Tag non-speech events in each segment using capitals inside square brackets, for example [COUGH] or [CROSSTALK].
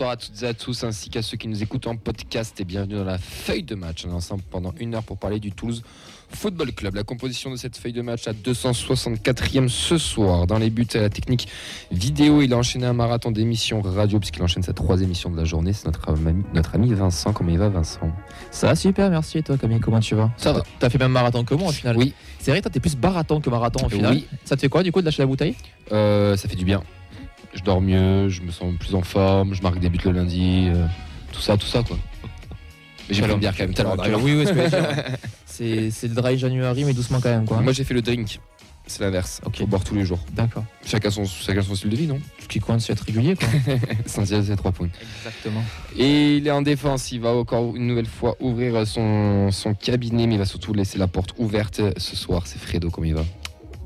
Bonsoir à toutes et à tous, ainsi qu'à ceux qui nous écoutent en podcast et bienvenue dans la feuille de match. On est ensemble pendant une heure pour parler du Toulouse Football Club. La composition de cette feuille de match à 264e ce soir. Dans les buts et la technique vidéo, il a enchaîné un marathon d'émissions radio puisqu'il enchaîne sa troisième émission de la journée. C'est notre ami, notre ami Vincent. Comment il va Vincent? Ça va super, merci. Et toi Camille, comment tu vas? Ça va. T'as fait même marathon que moi au final Oui. C'est vrai, toi t'es plus marathon que marathon au final. Oui. Ça te fait quoi du coup de lâcher la bouteille? Euh, Ça fait du bien. Je dors mieux, je me sens plus en forme, je marque des buts le lundi, euh, tout ça, tout ça quoi. Mais j'ai pris une bière quand même tout à l'heure. Tu- Oui, oui, [LAUGHS] c'est le dry January, mais doucement quand même quoi. Moi j'ai fait le drink. C'est l'inverse. Ok. Faut boire tous les jours. D'accord. Chacun son, chacun son style de vie, non? Ce qui compte, c'est être régulier quoi. [LAUGHS] Essentiel, c'est trois points. Exactement. Et il est en défense, il va encore une nouvelle fois ouvrir son, son cabinet, mais il va surtout laisser la porte ouverte ce soir. C'est Fredo, comment il va?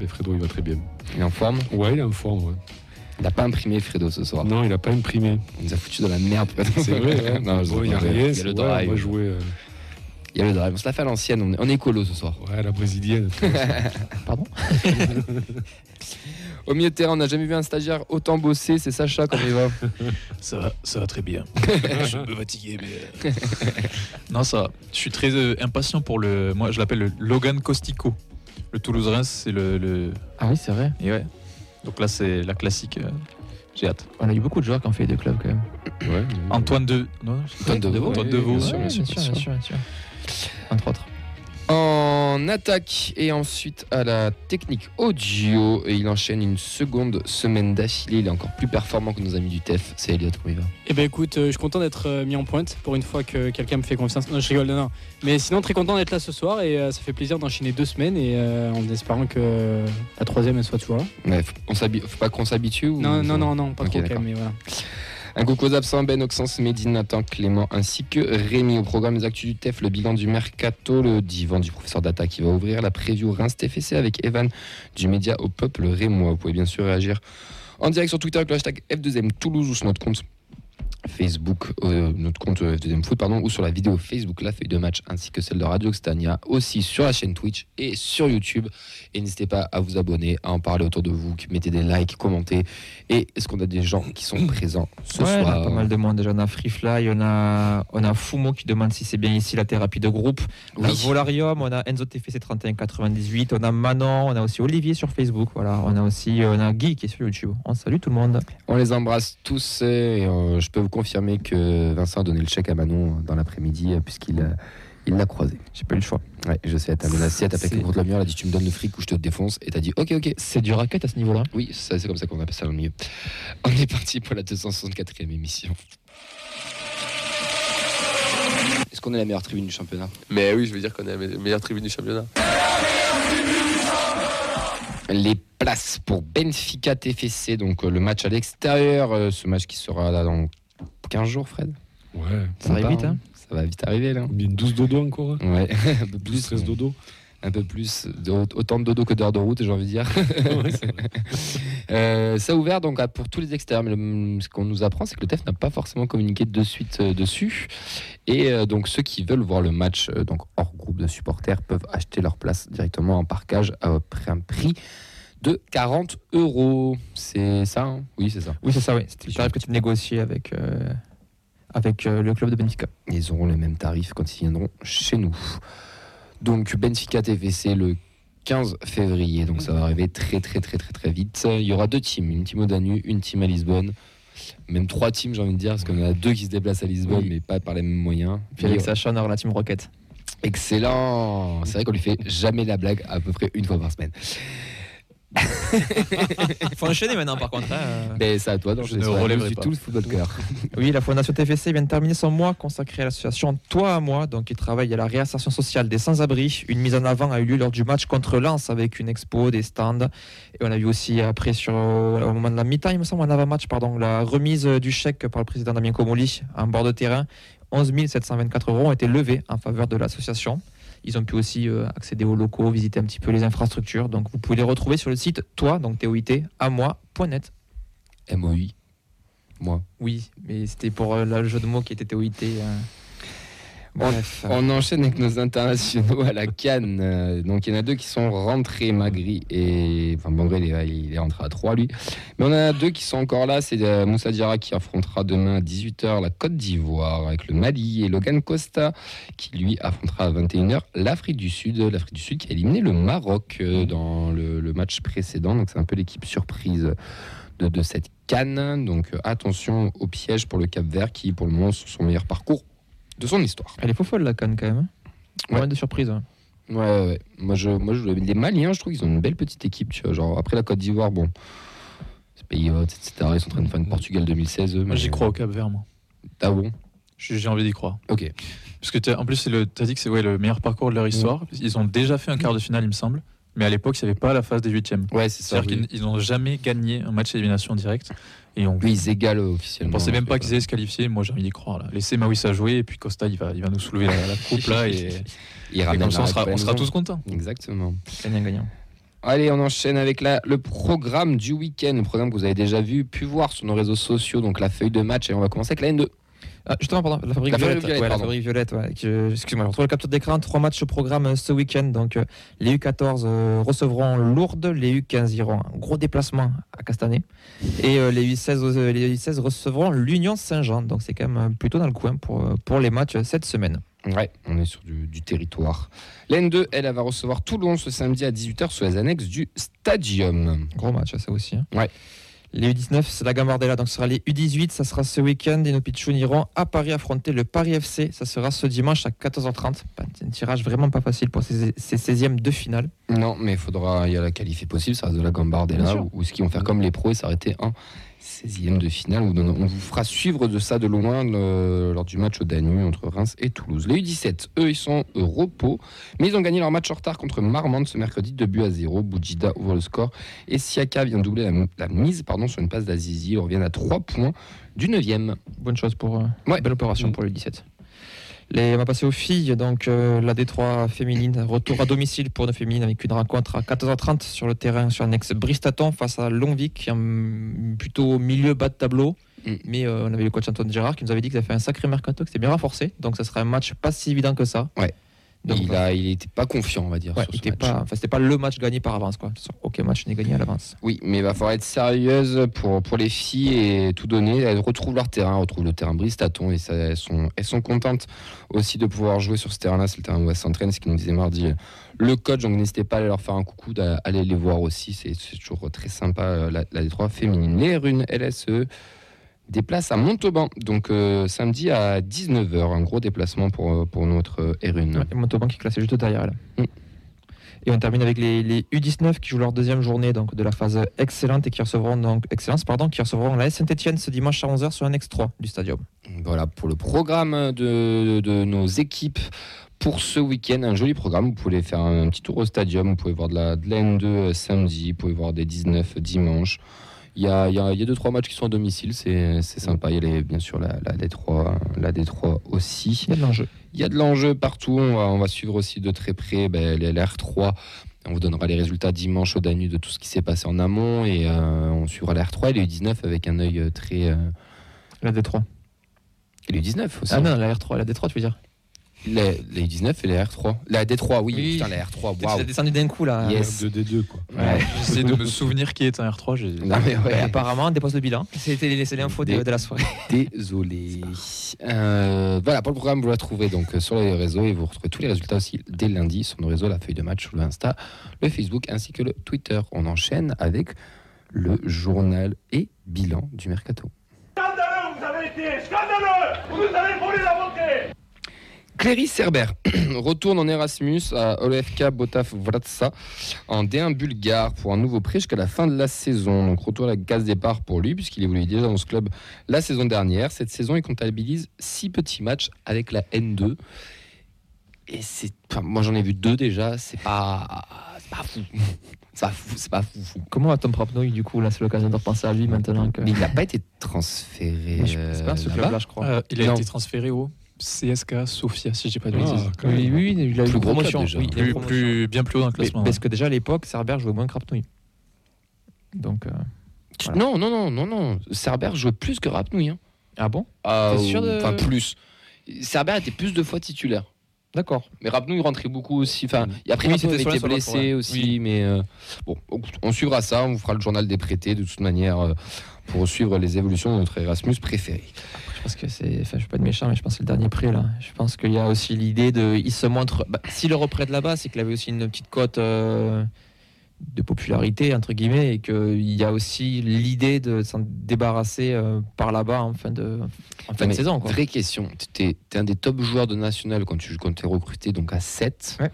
Mais Fredo, il va très bien. Il est en forme? Ouais, il est en forme. ouais. Il n'a pas imprimé Fredo ce soir. Non, il a pas imprimé. Il nous a foutu dans la merde. C'est vrai. hein. [LAUGHS] non, je Bon, il n'y a rien. Il y a le ouais, drive. On va jouer euh, Il y a le drive. On se l'a fait à l'ancienne, on est, on est écolo ce soir. ouais, la brésilienne. [LAUGHS] Pardon [LAUGHS] Au milieu de terrain, on n'a jamais vu un stagiaire autant bosser. C'est Sacha, comment il va Ça va, ça va très bien. je suis un peu fatigué, mais. euh, non, ça va. Je suis très euh, impatient pour le. Moi, je l'appelle le Logan Costico. Le Toulouse-Reims, c'est le, le- Ah oui, c'est vrai. Et ouais. Donc là, c'est la classique. euh, J'ai hâte. On a eu beaucoup de joueurs qui ont fait des clubs quand même. Ouais, Antoine de. Non, Antoine Deveau, Antoine bien sûr, sûr, bien bien sûr, bien sûr. Entre autres. En attaque et ensuite à la technique audio. Et il enchaîne une seconde semaine d'affilée. Il est encore plus performant que nos amis du TEF. C'est Elliot, comment il va? Eh ben écoute, euh, je suis content d'être euh, mis en pointe pour une fois que quelqu'un me fait confiance. Non, je rigole, non, non. Mais sinon, très content d'être là ce soir et euh, ça fait plaisir d'enchaîner deux semaines et en espérant que la troisième elle soit toujours là. Ouais, faut, on faut pas qu'on s'habitue ou... Non, non, non, non, pas Ok, trop quand d'accord. même, mais voilà. Un coucou aux absents, Ben, Oxens, Médine, Nathan, Clément, ainsi que Rémi. Au programme des actus du TEF, le bilan du mercato, le divan du professeur Data qui va ouvrir, la preview Reims TFC avec Evan du média au peuple rémois. Vous pouvez bien sûr réagir en direct sur Twitter avec le hashtag F2M Toulouse ou sur notre compte Facebook, euh, notre compte euh, F2M Foot, pardon, ou sur la vidéo Facebook, la feuille de match, ainsi que celle de Radio Xtania, aussi sur la chaîne Twitch et sur YouTube. Et n'hésitez pas à vous abonner, à en parler autour de vous, mettez des likes, commentez. Et est-ce qu'on a des gens qui sont présents ce Ouais, soir on a pas mal de monde déjà. On a Free Fly, on a, on a Fumo qui demande si c'est bien ici la thérapie de groupe. On a Oui. Volarium, on a Enzo TFC 3198, on a Manon, on a aussi Olivier sur Facebook. Voilà, on a aussi on a Guy qui est sur YouTube. On salue tout le monde. On les embrasse tous et euh, je peux vous confirmer que Vincent a donné le chèque à Manon dans l'après-midi euh, puisqu'il euh, il l'a croisé. J'ai pas eu le choix. Ouais, je sais, elle t'a menacé, elle t'a plaqué C'est- contre le mur, elle a dit tu me donnes le fric ou je te défonce et t'as dit ok ok. C'est du racket à ce niveau-là? Oui, ça, c'est comme ça qu'on appelle ça dans le milieu. On est parti pour la 264e émission. Est-ce qu'on est la meilleure tribune du championnat? Mais oui, je veux dire qu'on est la me- meilleure tribune du championnat. Les places pour Benfica TFC, donc euh, le match à l'extérieur, ce match qui sera là dans 15 jours, Fred Ouais. Ça arrive vite, hein Ça va vite arriver là. Combien 12 dodo encore hein Ouais, [LAUGHS] un peu 12, plus. 13 dodo un peu plus, de- autant de dodo que d'heures de route, j'ai envie de dire. Ouais, c'est vrai. [LAUGHS] Euh, ça a ouvert donc à- pour tous les extérieurs, mais le- ce qu'on nous apprend, c'est que le TEF n'a pas forcément communiqué de suite euh, dessus. Et euh, donc ceux qui veulent voir le match donc hors groupe de supporters peuvent acheter leur place directement en parcage à un prix de 40 euros. C'est ça hein? Oui, c'est ça. Oui, c'est ça, oui. C'était le tarif que tu négociais avec, euh, avec euh, le club de Benfica. Ils auront les mêmes tarifs quand ils viendront chez nous. Donc Benfica TFC le 15 février, donc ça va arriver très très très très très vite. Il y aura deux teams, une team au Danube, une team à Lisbonne. Même trois teams, j'ai envie de dire, parce qu'on a deux qui se déplacent à Lisbonne, Oui. mais pas par les mêmes moyens. Puis avec Et- Sacha, on aura la team Rocket. Excellent C'est vrai qu'on lui fait jamais la blague à peu près une fois par semaine. Il [LAUGHS] faut enchaîner maintenant, par contre. hein. Mais c'est à toi Je d'enchaîner ne relèverai du pas. tout le football cœur. [LAUGHS] Oui, la Fondation TFC vient de terminer son mois consacré à l'association Toi à moi, donc qui travaille à la réinsertion sociale des sans-abri. Une mise en avant a eu lieu lors du match contre Lens avec une expo, des stands. Et on a vu aussi après, sur, au moment de la mi-temps, il me semble, en avant-match, pardon, la remise du chèque par le président Damien Comoli en bord de terrain. 11 724 euros ont été levés en faveur de l'association. Ils ont pu aussi euh, accéder aux locaux, visiter un petit peu les infrastructures. Donc vous pouvez les retrouver sur le site toi, donc T-O-I-T, à moi.net. MOI. Moi. Oui, mais c'était pour euh, le jeu de mots qui était TOIT. Bref. On enchaîne avec nos internationaux à la Cannes. Euh, Donc il y en a deux qui sont rentrés, Magri et. Enfin, Bangré, il est, il est rentré à 3 lui. Mais on en a deux qui sont encore là. C'est euh, Moussa Diarra qui affrontera demain à 18h la Côte d'Ivoire avec le Mali et Logan Costa qui lui affrontera à 21h l'Afrique du Sud. L'Afrique du Sud qui a éliminé le Maroc euh, dans le, le match précédent. Donc c'est un peu l'équipe surprise de, de cette Cannes. Donc attention au piège pour le Cap Vert qui pour le moment sur son meilleur parcours de son histoire. Elle est faux folle la canne quand même. hein. Ouais. Ouais. de surprise. hein. Ouais, ouais, ouais. Moi, je, moi, je, les Maliens, je trouve qu'ils ont une belle petite équipe. Tu vois, genre, après la Côte d'Ivoire, bon, c'est pays hôte, etc. Ils sont en train de faire une Portugal 2016. eux, Moi, j'y crois au Cap Vert, moi. Ah bon? J'ai j'ai envie d'y croire. Ok. Parce que t'as- en plus, c'est le- t'as dit que c'est ouais, le meilleur parcours de leur histoire. Ils ont déjà fait un quart de finale, il me semble. Mais à l'époque, il n'y avait pas la phase des huitièmes. Ouais, c'est ça. C'est-à-dire oui. qu'ils ils n'ont jamais gagné un match d'élimination directe. Et on Oui, ils égalent ne officiellement. pensait même pas qu'ils allaient se qualifier. Moi, j'ai envie d'y croire. Là. Laissez à jouer. Et puis Costa, il va, il va nous soulever la, la coupe. Là, et, [LAUGHS] comme ça, on sera, on sera tous contents. Exactement. Gagnant-gagnant. Allez, on enchaîne avec la, le programme du week-end. Le programme que vous avez déjà vu, pu voir sur nos réseaux sociaux. Donc, la feuille de match. Et on va commencer avec la N2. Ah, justement, pardon, la fabrique La violette. violette, ouais, la pardon. fabrique violette. ouais, que- Excuse-moi, je retrouve le capture d'écran. Trois matchs au programme euh, ce week-end. Donc, euh, les U14 euh, recevront Lourdes, les U15 iront un gros déplacement à Castanet. Et les, U16, euh, les U16 recevront l'Union Saint-Jean. Donc, c'est quand même plutôt dans le coin pour, pour les matchs cette semaine. Ouais, on est sur du, du territoire. La N2, elle, elle va recevoir Toulon ce samedi à 18h sur les annexes du Stadium. Gros match, ça aussi. hein. Ouais. Les U19, c'est la Gambardella. Donc, ce sera les U18. Ça sera ce week-end. Et nos Pichounes iront à Paris affronter le Paris FC. Ça sera ce dimanche à 14h30. Pas- Un tirage vraiment pas facile pour ces, ces 16e de finale. Non, mais il faudra, il y a la qualif possible, ça reste de la Gambardella, ou, ou ce qu'ils vont faire comme les pros et s'arrêter en 16e de finale. On, vous fera suivre de ça de loin le- lors du match au Danube entre Reims et Toulouse. Les U17, eux, ils sont au repos, mais ils ont gagné leur match en retard contre Marmande ce mercredi, 2 buts à 0. Boudjida ouvre le score et Siaka vient doubler la, la mise pardon, sur une passe d'Azizi. Ils reviennent à 3 points du 9e. Bonne chose pour. euh, Ouais. Belle opération Mm. pour le 17. Les, on va passer aux filles. Donc, euh, la Détroit féminine, retour à domicile pour nos féminines avec une rencontre à 14h30 sur le terrain sur l'annexe Bristaton face à Longvic, qui est un- plutôt au milieu bas de tableau. Mm. Mais euh, on avait le coach Antoine Gérard qui nous avait dit qu'il avait fait un sacré mercato, que c'était bien renforcé. Donc, ça sera un match pas si évident que ça. Ouais. Donc, il a, il était pas confiant, on va dire. Ouais, sur il ce match. pas, enfin, c'était pas le match gagné par avance. Quoi. Aucun match n'est gagné à l'avance. Oui, mais il va falloir être sérieuse pour, pour les filles et tout donner. Elles retrouvent leur terrain, retrouvent le terrain Bristaton et ça, elles, sont, elles sont contentes aussi de pouvoir jouer sur ce terrain-là. C'est le terrain où elles s'entraînent, ce qu'ils nous disait mardi le coach. Donc n'hésitez pas à aller leur faire un coucou, d'aller les voir aussi. C'est c'est toujours très sympa, euh, la, la Détroit féminine. Les runes LSE déplacent à Montauban, donc euh, samedi à 19h. Un gros déplacement pour, euh, pour notre euh, Erune. Ouais, et Montauban qui est classé juste derrière elle. Mm. Et on termine avec les, les U19 qui jouent leur deuxième journée donc, de la phase excellente et qui recevront donc excellence pardon qui recevront la Saint-Etienne ce dimanche à 11h sur l'annexe 3 du stadium. Voilà pour le programme de, de nos équipes pour ce week-end. Un joli programme. Vous pouvez faire un petit tour au stadium. Vous pouvez voir de la, de la N2 euh, samedi. Vous pouvez voir des 19 dimanche. Il y a, il y a, il y a deux, trois matchs qui sont à domicile. C'est c'est sympa. Il y a les- bien sûr la, la, D3, la D3 aussi. Il y a de l'enjeu. Il y a de l'enjeu partout. On va, on va suivre aussi de très près ben, les l'R3. On vous donnera les résultats dimanche au Danube de tout ce qui s'est passé en amont. Et euh, on suivra l'R3 et les U19 avec un œil euh, très. euh, La D3. et les U19 aussi. Ah non, la R3, la D3 tu veux dire? Les, les 19 et les R3. La D3, oui. Oui. Putain, la R3, Tu waouh. as descendu d'un coup là. Yes. 2D2, quoi. Ouais. J'essaie de me souvenir qui est un R3. j'ai- Non, mais ouais, apparemment, on dépose le bilan. C'était c'est l'info de, de la soirée. [LAUGHS] désolé. Euh, voilà, pour le programme, vous la trouverez donc euh, sur les réseaux et vous retrouvez tous les résultats aussi dès lundi sur nos réseaux, la feuille de match, le Insta, le Facebook ainsi que le Twitter. On enchaîne avec le journal et bilan du Mercato. Scandaleux, vous avez été scandaleux Vous nous avez volé la montée Cléry Cerber [CLEARS THROAT] retourne en Erasmus à OLFK Botaf Vratsa en D1 bulgare pour un nouveau prêt jusqu'à la fin de la saison. Donc retour à la case départ pour lui puisqu'il évoluait déjà dans ce club la saison dernière. Cette saison, il comptabilise six petits matchs avec la N2. Et c'est, enfin, moi j'en ai vu deux déjà. C'est pas, c'est pas fou. [LAUGHS] C'est pas fou. C'est pas fou. fou. Comment va Tom Propnouille du coup Là, c'est l'occasion de repenser à lui maintenant que. Mais il n'a pas été transféré. Je- C'est pas ce euh, club-là, je crois. Euh, il a Non. été transféré au CSK Sofia, si je dis pas de Ah, bêtises. même. Oui, oui, il a eu Plus une gros promotion. déjà. oui, il a eu une Plus, promotion. plus- bien plus haut dans le Mais- classement. Parce que déjà à l'époque, Cerber jouait moins que Rapnouille. Donc. euh, Voilà. Non, non, non, non, non. Cerber jouait plus que Rapnouille. hein. Ah bon? Ah, T'es sûr de- Enfin, plus. Cerber était plus de fois titulaire. D'accord. Mais Rapnou, il rentrait beaucoup aussi. Enfin, après, Oui, sur la blessé aussi. Oui. Mais euh, bon, on- on suivra ça. On vous fera le journal des prêtés de toute manière euh, pour suivre les évolutions de notre Erasmus préféré. Je pense que c'est. Enfin, je suis pas de méchant, mais je pense que c'est le dernier prix là. Je pense qu'il y a aussi l'idée de. Il se montre. Bah, S'il le reprête là-bas, c'est qu'il avait aussi une petite cote euh, de popularité, entre guillemets, et qu'il y a aussi l'idée de s'en débarrasser euh, par là-bas en fin de, en fin de saison. Quoi. Vraie question. Tu es, un des top joueurs de national quand tu quand es recruté, donc à 7. Ouais.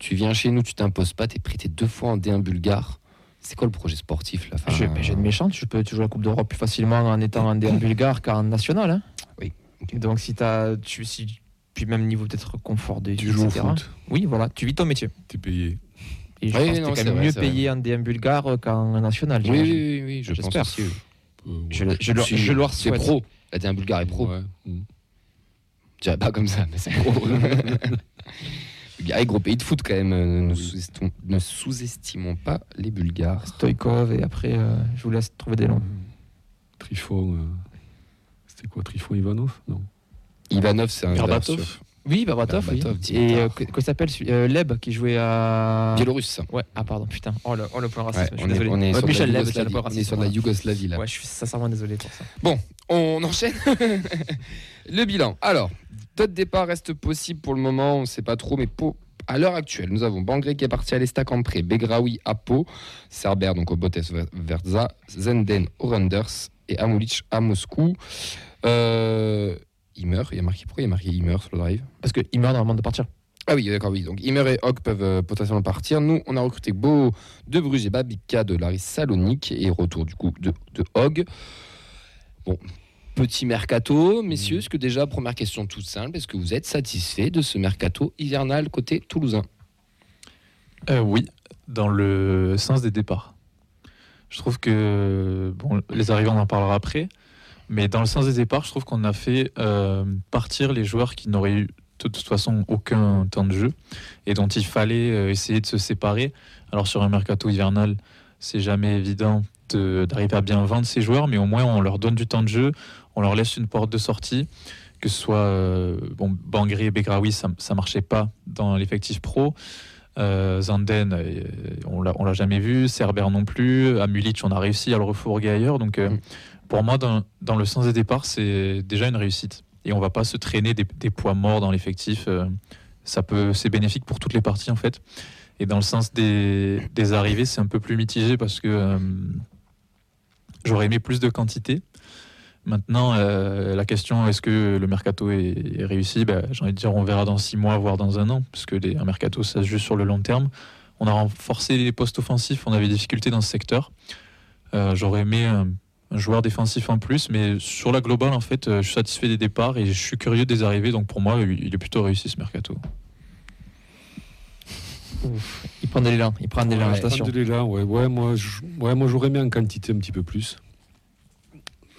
Tu viens chez nous, tu t'imposes pas, tu es prêté deux fois en D1 bulgare. C'est quoi le projet sportif là Enfin, Je j'ai de méchant, tu peux tu joues la Coupe d'Europe plus facilement en étant en D1 bulgare qu'en national. Hein. Oui. Donc si t'as. Tu, si, puis même niveau peut-être confort de vie, Tu joues au foot, Oui, voilà, tu vis ton métier. t'es payé. Et je Oui, pense que non, quand même mieux payé en DM bulgare qu'en national. Oui, oui, oui, oui, je pense J'espère. aussi. Euh, ouais. Je, le- je, leur- Si, je leur C'est pro. La D1 bulgare est pro. Ouais. Mm. Je dirais pas comme ça, mais c'est pro. [LAUGHS] [LAUGHS] Bulgarie, gros pays de foot quand même. euh, Ne sous-estimons- ne sous-estimons pas les Bulgares. Stoïkov et après, euh, je vous laisse trouver des noms. Trifon. euh, C'était quoi Trifon Ivanov? Non. Ivanov, c'est un Berbatov Oui, Babatov, oui. Berbatov, Et Dimitar. euh, que- il s'appelle celui- euh, Leb qui jouait à. Biélorusse. Ouais, ah pardon, putain. Oh le, oh, le point racisme, Ouais, je suis on, est, désolé. on est Ouais, sur Michel la Leb, c'est le Yougoslavie. point On est sur la Yougoslavie là. Ouais, je suis sincèrement désolé pour ça. On enchaîne. [LAUGHS] le bilan. Alors, d'autres départs restent possibles pour le moment, on ne sait pas trop, mais pour- à l'heure actuelle, nous avons Bangré qui est parti à l'Estac en prêt, Begraoui à Pau, Cerber donc au Botes Verza, Zenden au Randers et Amulic à Moscou. Euh, il meurt, il y a marqué pourquoi il y a marqué il meurt sur le drive? Parce qu'il meurt normalement de partir. Ah oui, d'accord, oui. Donc Imer et Hogg peuvent euh, potentiellement partir. Nous, on a recruté Beau de Bruges et Babika de Laris Salonique et retour du coup de, de Hogg. Bon, petit mercato, messieurs. Est-ce que déjà, première question toute simple, est-ce que vous êtes satisfait de ce mercato hivernal côté toulousain Euh, oui, dans le sens des départs. Je trouve que bon, les arrivées, on en parlera après, mais dans le sens des départs, je trouve qu'on a fait euh, partir les joueurs qui n'auraient eu de toute façon aucun temps de jeu et dont il fallait euh, essayer de se séparer. Alors sur un mercato hivernal, c'est jamais évident de- d'arriver à bien vendre ces joueurs, mais au moins on leur donne du temps de jeu, on leur laisse une porte de sortie. Que ce soit euh, bon, Bangré et Begraoui, ça ne marchait pas dans l'effectif pro. Euh, Zanden, euh, on l'a- on l'a jamais vu. Cerber non plus. Amulic, on a réussi à le refourguer ailleurs. Donc, euh, Mm. pour moi, dans, dans le sens des départs, c'est déjà une réussite. Et on va pas se traîner des, des poids morts dans l'effectif. euh, ça peut, c'est bénéfique pour toutes les parties en fait. Et dans le sens des, des arrivées, c'est un peu plus mitigé parce que euh, j'aurais aimé plus de quantité. Maintenant, euh, la question est-ce que le mercato est, est réussi? Ben, J'ai envie de dire on verra dans six mois, voire dans un an, parce que les, un mercato, ça se joue sur le long terme. On a renforcé les postes offensifs, on avait des difficultés dans ce secteur. Euh, J'aurais aimé un, un joueur défensif en plus, mais sur la globale, en fait, euh, je suis satisfait des départs et je suis curieux des arrivées. Donc pour moi, il est plutôt réussi ce mercato. Il prend de l'élan, il prend de l'élan, Ouais, attention. prendre de l'élan, ouais, ouais, moi, je- ouais, moi j'aurais mis en quantité un petit peu plus.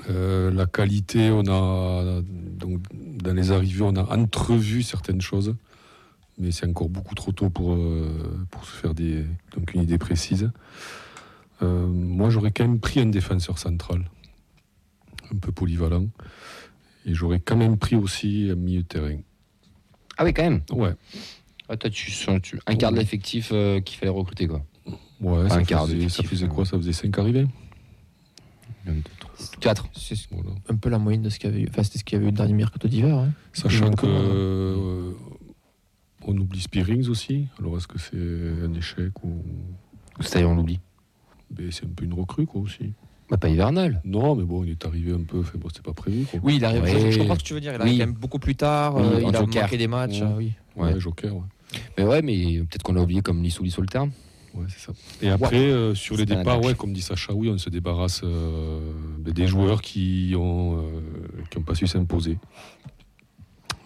Euh, la qualité, on a donc dans les arrivées, on a entrevu certaines choses, mais c'est encore beaucoup trop tôt pour, euh, pour se faire des, donc une idée précise. Euh, moi, j'aurais quand même pris un défenseur central, un peu polyvalent, et j'aurais quand même pris aussi un milieu de terrain. Ah oui, quand même. Ouais, Ah, toi, tu, tu incarnes l'effectif euh, qu'il fallait recruter, quoi. ouais, Un ça, quart faisait, ça faisait quoi? Ça faisait 5 arrivées? 4. C'est Voilà. un peu la moyenne de ce qu'il y avait eu. Enfin, c'était ce qu'il y avait eu le dernier mercato d'hiver. hein. Sachant que euh, on oublie Spearings aussi. Alors est-ce que c'est un échec ou C'est-à-dire, on l'oublie. C'est un peu une recrue quoi aussi Bah, pas hivernal. Non, mais bon, il est arrivé un peu. Enfin, bon, c'était pas prévu. Quoi. Oui, il arrive. Ouais. Je, comprends ce que tu veux dire. Il arrive Oui. quand même beaucoup plus tard. Oui, euh, il a joker. manqué des matchs. Ouais. ah oui. Ouais, Ouais. Joker. Ouais, Mais ouais, mais peut-être qu'on l'a oublié comme Lissou Lissou le terme. Ouais, ça. Et après, euh, sur les départs, ouais, comme dit Sacha, oui, on se débarrasse euh, des joueurs qui ont euh, qui ont pas su s'imposer.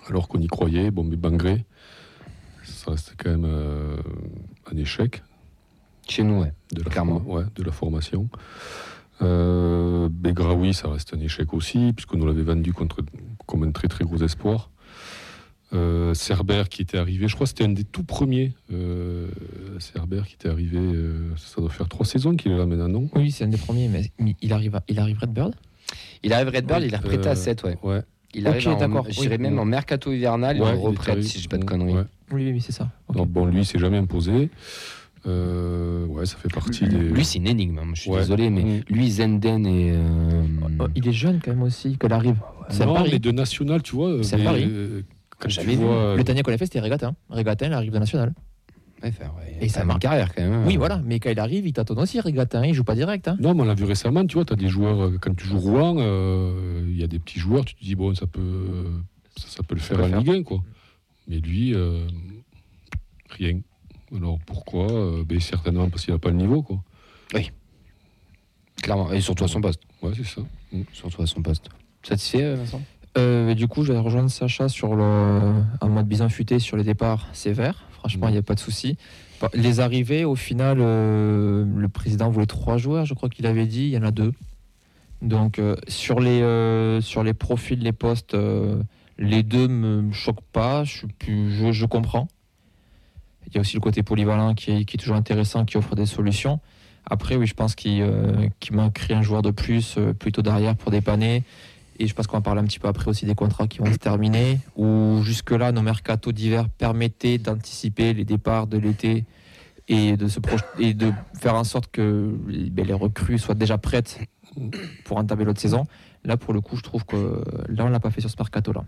Alors qu'on y croyait. Bon, mais Bangré, ça reste quand même un échec. Chez nous, ouais. de la, Clairement. ouais, de la formation. Euh, Begraoui, ça reste un échec aussi, puisqu'on nous l'avait vendu contre, comme un très très gros espoir. Euh, Cerber qui était arrivé, je crois que c'était un des tout premiers. Euh, Cerber qui était arrivé, euh, ça doit faire trois saisons qu'il est là maintenant, non Oui, c'est un des premiers, mais il arrive, à- il arrive Redbird. Il arrive Redbird, Oui, il est reprêté euh, à 7, ouais. Ouais. Il arrive en, d'accord, je oui. dirais même en mercato hivernal, Ouais, il il est reprête, arrivé. si je dis pas de Ouais. conneries. Ouais. Oui, oui, c'est ça. Donc bon, lui, il s'est jamais imposé. Euh, ouais, ça fait partie des. Lui, c'est une énigme, hein. je suis Ouais. désolé, mais Mm. lui, Zenden et. euh, Oh, il est jeune quand même aussi, qu'elle arrive. À non, Paris. mais de national, tu vois. C'est à mais, Paris. Euh, vu. vois, Le dernier qu'on a fait, c'était Régatin. Régatin, il arrive de national. ouais, enfin, ouais, Et ça marche. carrière quand même. hein. Oui, voilà. Mais quand il arrive, il tâtonne aussi, Régatin. Il joue pas direct. Hein. Non, mais on l'a vu récemment, tu vois, tu as des joueurs, euh, quand tu joues Rouen, euh, il y a des petits joueurs, tu te dis, bon, ça peut, ça, ça peut le faire en Ligue 1, quoi. Mais lui, euh, rien. Alors pourquoi Euh, ben, Certainement parce qu'il n'a pas le niveau, quoi. Clairement, et surtout à son poste. Ouais, c'est ça. Mm. Surtout à son poste. Satisfait, euh, Vincent? Euh, du coup, je vais rejoindre Sacha sur le, en mode bison futé sur les départs sévères. Franchement, il n'y a pas de souci. Bah, Les arrivées, au final, euh, le président voulait trois joueurs, je crois qu'il avait dit. Il y en a deux. Donc, euh, sur, les, sur les profils, les postes, les deux me choquent pas. Je, comprends. Il y a aussi le côté polyvalent qui est, toujours intéressant, qui offre des solutions. Après, oui, je pense qu'il euh, manquerait un joueur de plus, plutôt derrière pour dépanner. Et je pense qu'on va parler un petit peu après aussi des contrats qui vont se terminer, où jusque-là, nos mercatos d'hiver permettaient d'anticiper les départs de l'été et de, se et de faire en sorte que ben, les recrues soient déjà prêtes pour entamer l'autre saison. Là, pour le coup, je trouve que là, on l'a pas fait sur ce mercato-là.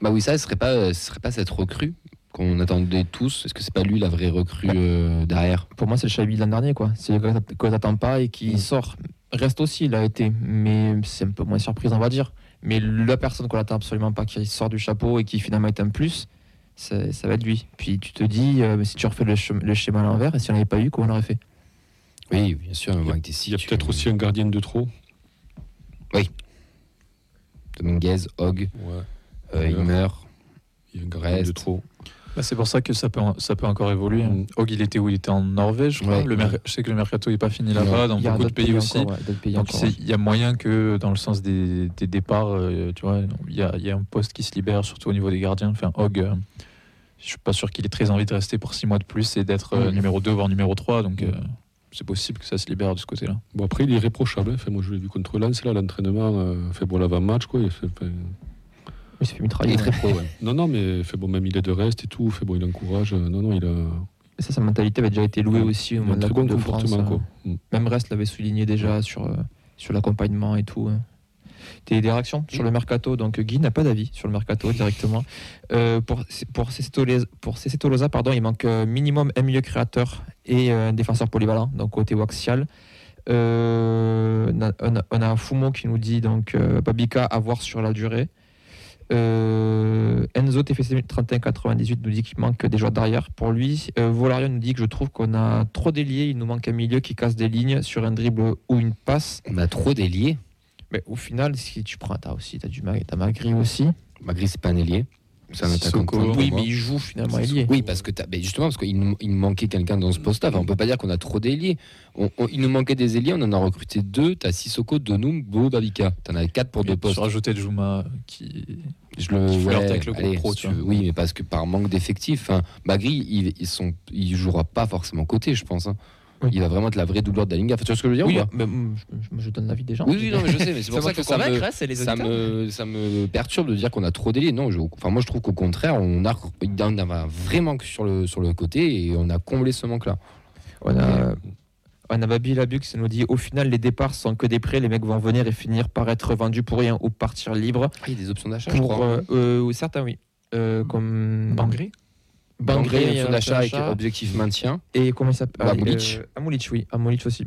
Bah oui, ça, ce serait pas, ce serait pas cette recrue qu'on attendait tous. Est-ce que c'est pas lui la vraie recrue euh, derrière? Pour moi, c'est le Chabi de l'an dernier, quoi. C'est le gars que t'attends pas et qui sort. Reste aussi, il a été, mais c'est un peu moins surprise, on va dire. Mais la personne qu'on attend absolument pas, qui sort du chapeau et qui finalement est un plus, ça va être lui. Puis tu te dis, euh, si tu refais le, le schéma à l'envers, et si on n'avait pas eu, comment on aurait fait? Oui, bien sûr. Il y a, peut-être aussi un gardien de trop. Dominguez, Hogg, Ouais. euh, Ouais. il meurt. Il y a un gardien de trop. Bah, c'est pour ça que ça peut, ça peut encore évoluer. Hogg, il était où? Il était en Norvège, je crois. Ouais. le mer- Je sais que le mercato n'est pas fini là-bas, dans beaucoup de pays aussi. encore, ouais, d'autres pays Donc il y a moyen que dans le sens des, des départs, euh, tu vois, il y, a, il y a un poste qui se libère, surtout au niveau des gardiens. Enfin, Hogg, euh, je suis pas sûr qu'il ait très envie de rester pour six mois de plus et d'être euh, numéro 2 voire numéro 3. Donc euh, c'est possible que ça se libère de ce côté-là. Bon, après, il est irréprochable. hein. Enfin, moi, je l'ai vu contre Lens, là, l'entraînement, euh, fait bon l'avant-match, quoi. Il fait- enfin, Il s'est fait Il mitrailler. est très pro, ouais. Non, non, mais fait bon, même il est de reste et tout. Fait bon, il encourage. euh, Non, non, il a, Et ça, sa mentalité avait déjà été louée aussi au il moment de la très Coupe bon de France. euh. quoi. Mm. Même Rest l'avait souligné déjà sur, euh, sur l'accompagnement et tout. hein. Des, des réactions sur le mercato? Donc Guy n'a pas d'avis sur le mercato [LAUGHS] directement. Euh, pour pour Cecé Tolosa- pour pardon, il manque minimum un milieu créateur et un défenseur polyvalent, donc côté axial. Euh, on, a, on a- Fumo qui nous dit donc Babika à voir sur la durée. Euh, Enzo TFC 3198 nous dit qu'il manque des joueurs derrière. Pour lui, euh, Volarion nous dit que je trouve qu'on a trop d'ailiers. Il nous manque un milieu qui casse des lignes sur un dribble ou une passe. On a trop d'ailiers. Mais au final, si tu prends, t'as aussi, t'as du Ma- t'as Magri aussi. Malgré c'est pas un ailier. C'est un attaquant. Oui, moi. mais il joue finalement ailier. Oui, parce que t'as- mais justement, parce qu'il nous, il nous manquait quelqu'un dans ce poste-là. Enfin, on peut pas dire qu'on a trop d'ailiers. On- on- il nous manquait des ailiers, on en a recruté deux. T'as Sissoko, Donum, Bo, Babika. T'en as quatre pour deux postes. Sur rajouter Juma qui. Je le Qui ouais, avec le allez, pro, tu veux. Oui, mais parce que par manque d'effectifs, hein, Magri, il, sont, il jouera pas forcément côté, je pense. hein. Oui. Il va vraiment être la vraie la Liga. Enfin, tu vois ce que je veux dire ou Oui, mais, mm, je, donne l'avis des gens. oui, oui, non, mais je sais, mais c'est pour ça que ça me, hein, les ça me, ça me perturbe de dire qu'on a trop d'ailiers. Non, je- enfin, moi je trouve qu'au contraire, on a, il y en avait un vrai manque sur le, sur le côté et on a comblé ce manque-là. On a, on a Babi Labux qui nous dit au final, les départs sont que des prêts. Les mecs vont venir et finir par être vendus pour rien ou partir libre. Ah, il y a des options d'achat, je crois. euh, euh, certains, oui. Euh, comme Bangré Bangré, option euh, avec objectif maintien. Et comment il s'appelle Ah, Amulic. euh, Amulic, oui. Amulic aussi.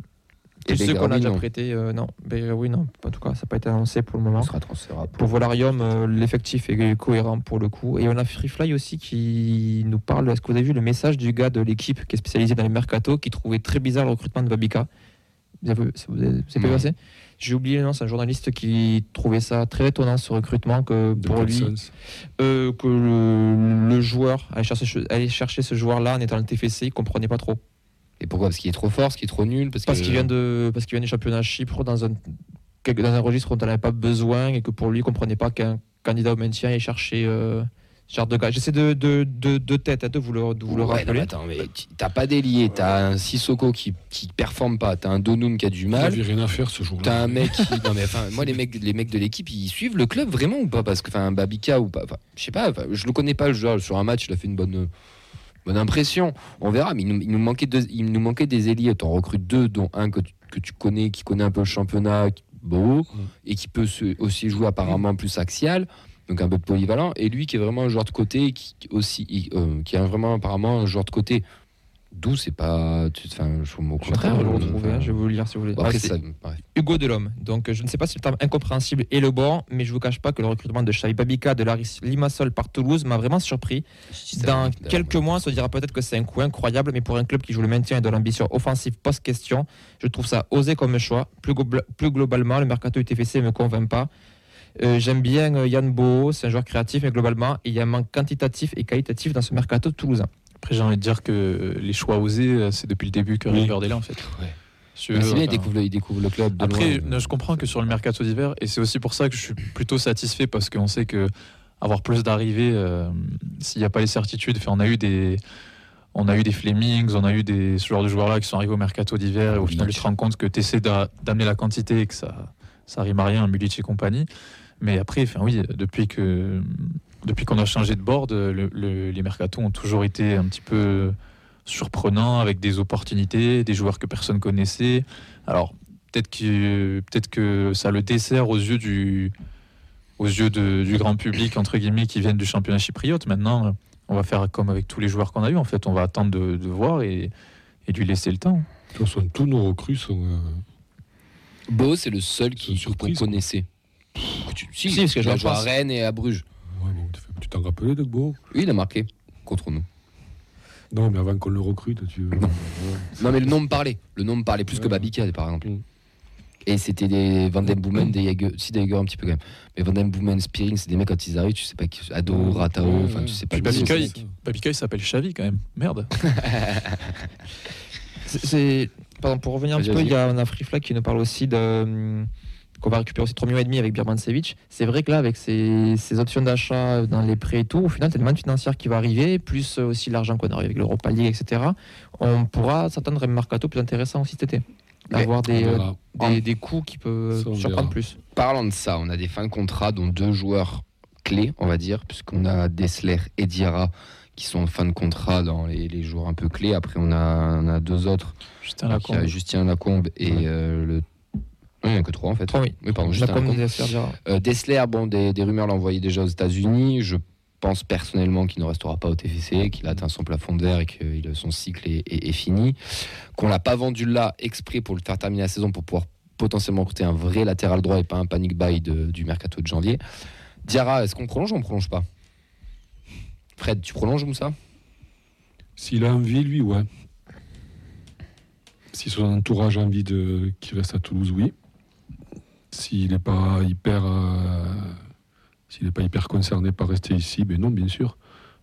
Et ceux qu'on a déjà prêtés, euh, non. Begraoui, non. En tout cas, ça n'a pas été annoncé pour le moment. On sera transférable. Pour Volarium, euh, l'effectif est cohérent pour le coup. Et on a Freefly aussi qui nous parle. Est-ce que vous avez vu le message du gars de l'équipe qui est spécialisé dans les mercato qui trouvait très bizarre le recrutement de Babika Vous avez, vous avez, vous avez pas passer J'ai oublié le nom, c'est un journaliste qui trouvait ça très étonnant ce recrutement que pour lui, euh, que le, le joueur allait chercher, ce- allait chercher ce joueur-là en étant le TFC, il comprenait pas trop. Et pourquoi? Parce qu'il est trop fort, parce qu'il est trop nul Parce, qu'il vient de parce qu'il vient du championnat Chypre dans un dans un registre dont on n'avait pas besoin et que pour lui il comprenait pas qu'un candidat au maintien ait cherché euh, genre de gars. J'essaie de, de, de, de tête hein, de vous le, de vous le Ouais, rappeler. attends, mais t'as pas d'ailier, t'as un Sissoko qui, qui performe pas, t'as un Donum qui a du mal. avait rien à faire ce jour-là. T'as un mec qui. Non, mais enfin, moi, les mecs, les mecs de l'équipe, ils suivent le club vraiment ou pas? Parce que, enfin, Babika ou pas. Enfin, je sais pas, je le connais pas, le joueur. Sur un match, il a fait une bonne, bonne impression. On verra, mais il nous, il nous manquait, deux- il nous manquait des ailiers. T'en recrutes deux, dont un que tu, que tu connais, qui connaît un peu le championnat, beau, et qui peut se- aussi jouer apparemment plus axial. Donc un peu polyvalent, et lui qui est vraiment un joueur de côté, qui aussi, euh, qui est vraiment apparemment un joueur de côté. D'où c'est pas, enfin, je au Je le euh, retrouver, je vais vous le lire si vous voulez. Après, Ah, c'est. Hugo Delhomme. Donc je ne sais pas si le terme incompréhensible est le bon, mais je vous cache pas que le recrutement de Xavi Babika de Laris Limassol par Toulouse m'a vraiment surpris. Dans quelques mois, on se dira peut-être que c'est un coup incroyable, mais pour un club qui joue le maintien et de l'ambition offensive post-question, je trouve ça osé comme choix. Plus, plus globalement, le mercato UTFC ne me convainc pas. Euh, J'aime bien euh, Yann Bo, c'est un joueur créatif, mais globalement, il y a un manque quantitatif et qualitatif dans ce mercato toulousain. Après, j'ai envie de dire que les choix osés, euh, c'est depuis le début que Oui. Riverdale là, en fait. Ouais. C'est bien, il découvre, le, il découvre le club. de Après, loin. je comprends que sur le mercato d'hiver, et c'est aussi pour ça que je suis plutôt satisfait parce qu'on sait que avoir plus d'arrivées, euh, s'il n'y a pas les certitudes, enfin, on a eu des, on a eu des Flemings, on a eu des ce genre de joueurs là qui sont arrivés au mercato d'hiver, et au final, tu te rends compte que tu essaies d'amener la quantité et que ça, ça rime à rien, Mulic et compagnie. Mais après, enfin oui, depuis que depuis qu'on a changé de board, le- le- les mercatos ont toujours été un petit peu surprenants avec des opportunités, des joueurs que personne connaissait. Alors peut-être que peut-être que ça le dessert aux yeux du aux yeux de- du grand public entre guillemets qui viennent du championnat chypriote. Maintenant, on va faire comme avec tous les joueurs qu'on a eu. En fait, on va attendre de, de voir et, et lui laisser le temps. De toute façon, tous nos recrues sont. euh, Beau, c'est le seul qui qu'on connaissait. Tu- Si, Si, parce que il je joué à. Rennes et à Bruges. ouais, bon, tu t'en rappelais de Beau Oui, il a marqué contre nous. Non, mais avant qu'on le recrute, tu veux. Non. Non, mais le nom me parlait. Le nom me parlait plus que. Babika, par exemple. Mm. Et c'était des Van Den Boomen, des Jaeger. Si, des Jaeger un petit peu quand même. Mais Van Den Boomen, Spearing, c'est des mecs quand ils arrivent, tu sais pas qui. Ado, Ratao, enfin, tu sais pas Puis qui Babika, c'est. il, il s'appelle Xavi quand même. Merde. [LAUGHS] C'est- pardon pour revenir un petit peu, il y a un Afrifla qui nous parle aussi de hum, qu'on va récupérer aussi 3 millions et demi avec Birmancevic. C'est vrai que là avec ces, ces options d'achat dans les prêts et tout, au final tu as une manne financière qui va arriver, plus euh, aussi l'argent qu'on a avec l'Europa League, etc. On pourra s'attendre à un mercato plus intéressant aussi cet été. Mais Avoir des, euh, des, des coûts qui peuvent surprendre plus. Parlant de ça, on a des fins de contrat dont deux joueurs clés, on va dire, puisqu'on a Dessler et Diarra qui sont en fin de contrat dans les, les jours un peu clés. Après, on a, on a deux autres, Lacombe. Justin Lacombe et Ouais. euh, le. Il n'y en a que trois en fait. Trois, oui. Oui, pardon, La Sergio. Euh, Dessler, bon, des, des rumeurs l'envoyaient déjà aux États-Unis. Je pense personnellement qu'il ne restera pas au TFC, qu'il a atteint son plafond de verre et que son cycle est, est- est fini. Qu'on l'a pas vendu là exprès pour le faire terminer la saison pour pouvoir potentiellement recruter un vrai latéral droit et pas un panic buy de- du mercato de janvier. Diarra, est-ce qu'on prolonge ou on prolonge pas? Fred, tu prolonges Moussa? S'il a envie, lui, ouais. Si son entourage a envie de qu'il reste à Toulouse, oui. S'il n'est pas hyper, euh, hyper concerné par rester ici, ben non, bien sûr.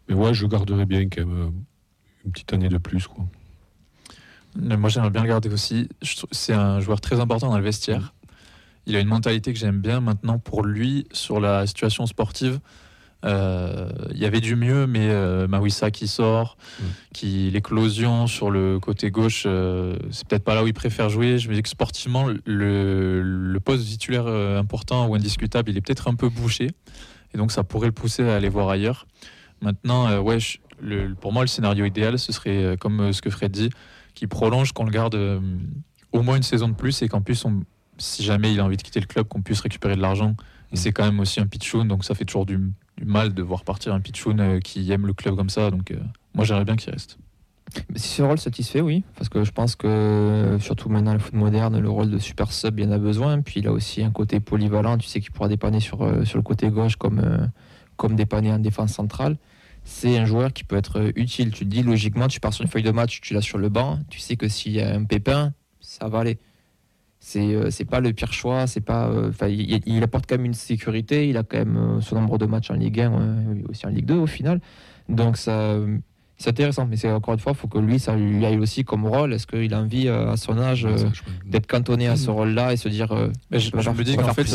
Mais ouais, je garderais bien quand même euh, une petite année de plus, Moi, j'aimerais bien garder aussi. C'est un joueur très important dans le vestiaire. Il a une mentalité que j'aime bien maintenant pour lui sur la situation sportive. Euh, Il y avait du mieux, mais euh, Mawissa qui sort, Mm. qui l'éclosion sur le côté gauche, euh, c'est peut-être pas là où il préfère jouer. Je me dis que sportivement, le, le poste titulaire euh, important ou indiscutable, il est peut-être un peu bouché, et donc ça pourrait le pousser à aller voir ailleurs. Maintenant, euh, ouais, je- le- pour moi, le scénario idéal, ce serait euh, comme euh, ce que Fred dit, qui prolonge, qu'on le garde euh, au moins une saison de plus et qu'en plus, on- si jamais il a envie de quitter le club, qu'on puisse récupérer de l'argent. Et Mm. c'est quand même aussi un pitchoun, donc ça fait toujours du, du mal de voir partir un pitchoun euh, qui aime le club comme ça. Donc euh, moi, j'aimerais bien qu'il reste. Si ce rôle satisfait, oui, parce que je pense que surtout maintenant le foot moderne, le rôle de super sub, il y en a besoin. Puis il a aussi un côté polyvalent, tu sais qu'il pourra dépanner sur, euh, sur le côté gauche comme, comme dépanner en défense centrale. C'est un joueur qui peut être utile. Tu te dis logiquement, tu pars sur une feuille de match, tu l'as sur le banc, tu sais que s'il y a un pépin, ça va aller. C'est euh, c'est pas le pire choix, c'est pas. euh, il, il apporte quand même une sécurité. Il a quand même euh, son nombre de matchs en Ligue 1, euh, aussi en Ligue 2 au final. Donc ça, euh, C'est intéressant, mais c'est encore une fois, il faut que lui, ça lui aille aussi comme rôle. Est-ce qu'il a envie, euh, à son âge, euh, je d'être cantonné à ce rôle-là et se dire. euh, Mais je, je faire- me dis qu'en fait, je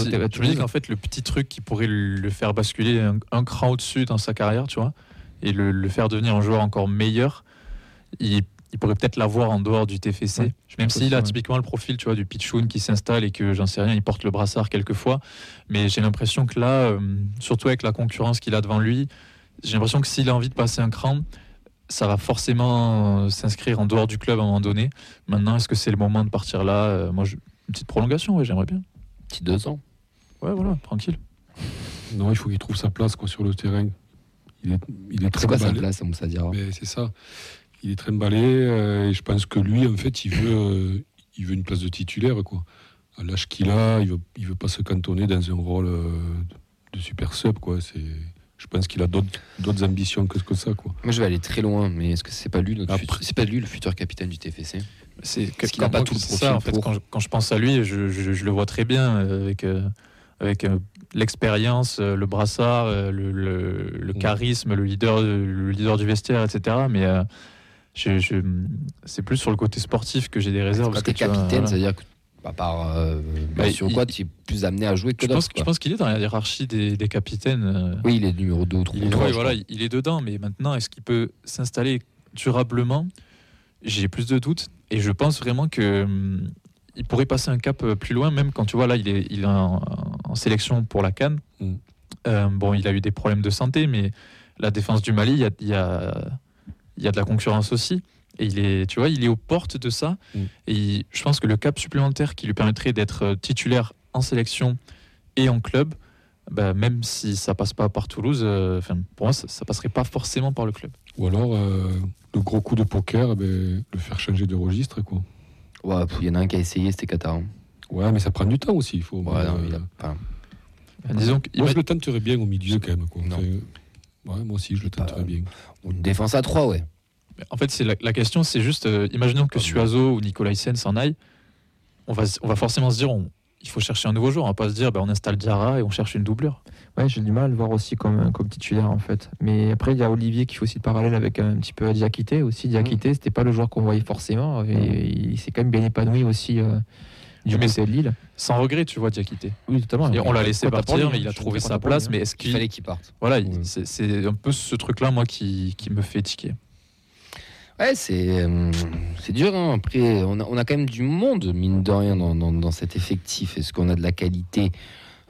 fait, le petit truc qui pourrait le faire basculer un, un cran au-dessus dans sa carrière, tu vois, et le, le faire devenir un joueur encore meilleur, il, il pourrait peut-être l'avoir en dehors du TFC. Ouais, Même aussi, a ouais. typiquement le profil, tu vois, du pitchoun qui s'installe et que j'en sais rien, il porte le brassard quelquefois. Mais j'ai l'impression que là, euh, surtout avec la concurrence qu'il a devant lui, j'ai l'impression que s'il a envie de passer un cran, ça va forcément euh, s'inscrire en dehors du club à un moment donné. Maintenant, est-ce que c'est le moment de partir là Euh, Moi, je- une petite prolongation, ouais, j'aimerais bien. Petit deux ans. Ouais, voilà, tranquille. Non, il faut qu'il trouve sa place quoi, sur le terrain. Il est, il est très C'est quoi sa place, Diarra Mais c'est ça. Il est très emballé euh, et je pense que lui, en fait, il veut, euh, il veut une place de titulaire. Quoi. À l'âge qu'il a, il veut, il veut pas se cantonner dans un rôle euh, de super sub. Quoi. C'est, je pense qu'il a d'autres, d'autres ambitions que, que ça. Quoi. Moi, je vais aller très loin, mais est-ce que c'est pas lui notre Après- futur- C'est pas lui le futur capitaine du TFC C'est Parce qu'il a quand pas tout le profil ça, en fait, pour. quand je, quand je pense à lui, je, je- je le vois très bien euh, avec, euh, avec euh, l'expérience, euh, le brassard, euh, le, le- le Mm. charisme, le leader, le leader du vestiaire, etc. Mais euh, je- je- c'est plus sur le côté sportif que j'ai des réserves. Parce que tu capitaine, voilà. ça veut dire que, à part euh, Bah, ou il- quoi, tu es plus amené à jouer que je pense, d'autres. je pense qu'il est dans la hiérarchie des, des capitaines. euh, Oui, il est numéro 2 ou 3. Il est, ouais, voilà, il est dedans, mais maintenant, est-ce qu'il peut s'installer durablement? J'ai plus de doutes. Et je pense vraiment que hum, il pourrait passer un cap euh, plus loin, même quand tu vois là, il est, il est en, en sélection pour la Cannes. Mm. Euh, bon, il a eu des problèmes de santé, mais la défense du Mali, il y a, il y a, il y a de la concurrence aussi. Et il est, tu vois, il est aux portes de ça. Mm. Et il- je pense que le cap supplémentaire qui lui permettrait d'être euh, titulaire en sélection et en club, bah, même si ça passe pas par Toulouse, euh, pour moi, ça, ça passerait pas forcément par le club. Ou alors, euh, le gros coup de poker, eh ben, le faire changer de registre. Quoi. Ouais, il y en a un qui a essayé, c'était Qatar. hein. Ouais, mais ça prend du temps aussi. Il faut, Ouais, non, euh, il a- disons que Moi, je le tenterais bien au milieu quand même. Quoi. Ouais, moi aussi, je le Pas- tenterais bien. une défense à 3, ouais. En fait, c'est la, la question, c'est juste, euh, imaginons que Ah, Suazo ou Nicolaisen s'en aille, on va, on va forcément se dire, on- il faut chercher un nouveau joueur. On va pas se dire, bah, on installe Diarra et on cherche une doublure. Ouais, j'ai du mal à le voir aussi comme, comme titulaire en fait. Mais après, il y a Olivier qui fait aussi le parallèle avec un petit peu Diakité aussi. Diakité, c'était pas le joueur qu'on voyait forcément. Et il s'est quand même bien épanoui aussi euh, du Mais de Lille. Sans regret, tu vois, Diakité. Oui, totalement. Et on l'a laissé partir, mais il hein. a trouvé sa place. lui, Mais hein. est-ce Il qu'il. fallait qu'il parte. Voilà, c'est c'est un peu ce truc-là, moi, qui, qui me fait tiquer. Ouais, c'est euh, c'est dur. hein. Après, on a, on a quand même du monde, mine de rien, dans, dans- dans cet effectif. Est-ce qu'on a de la qualité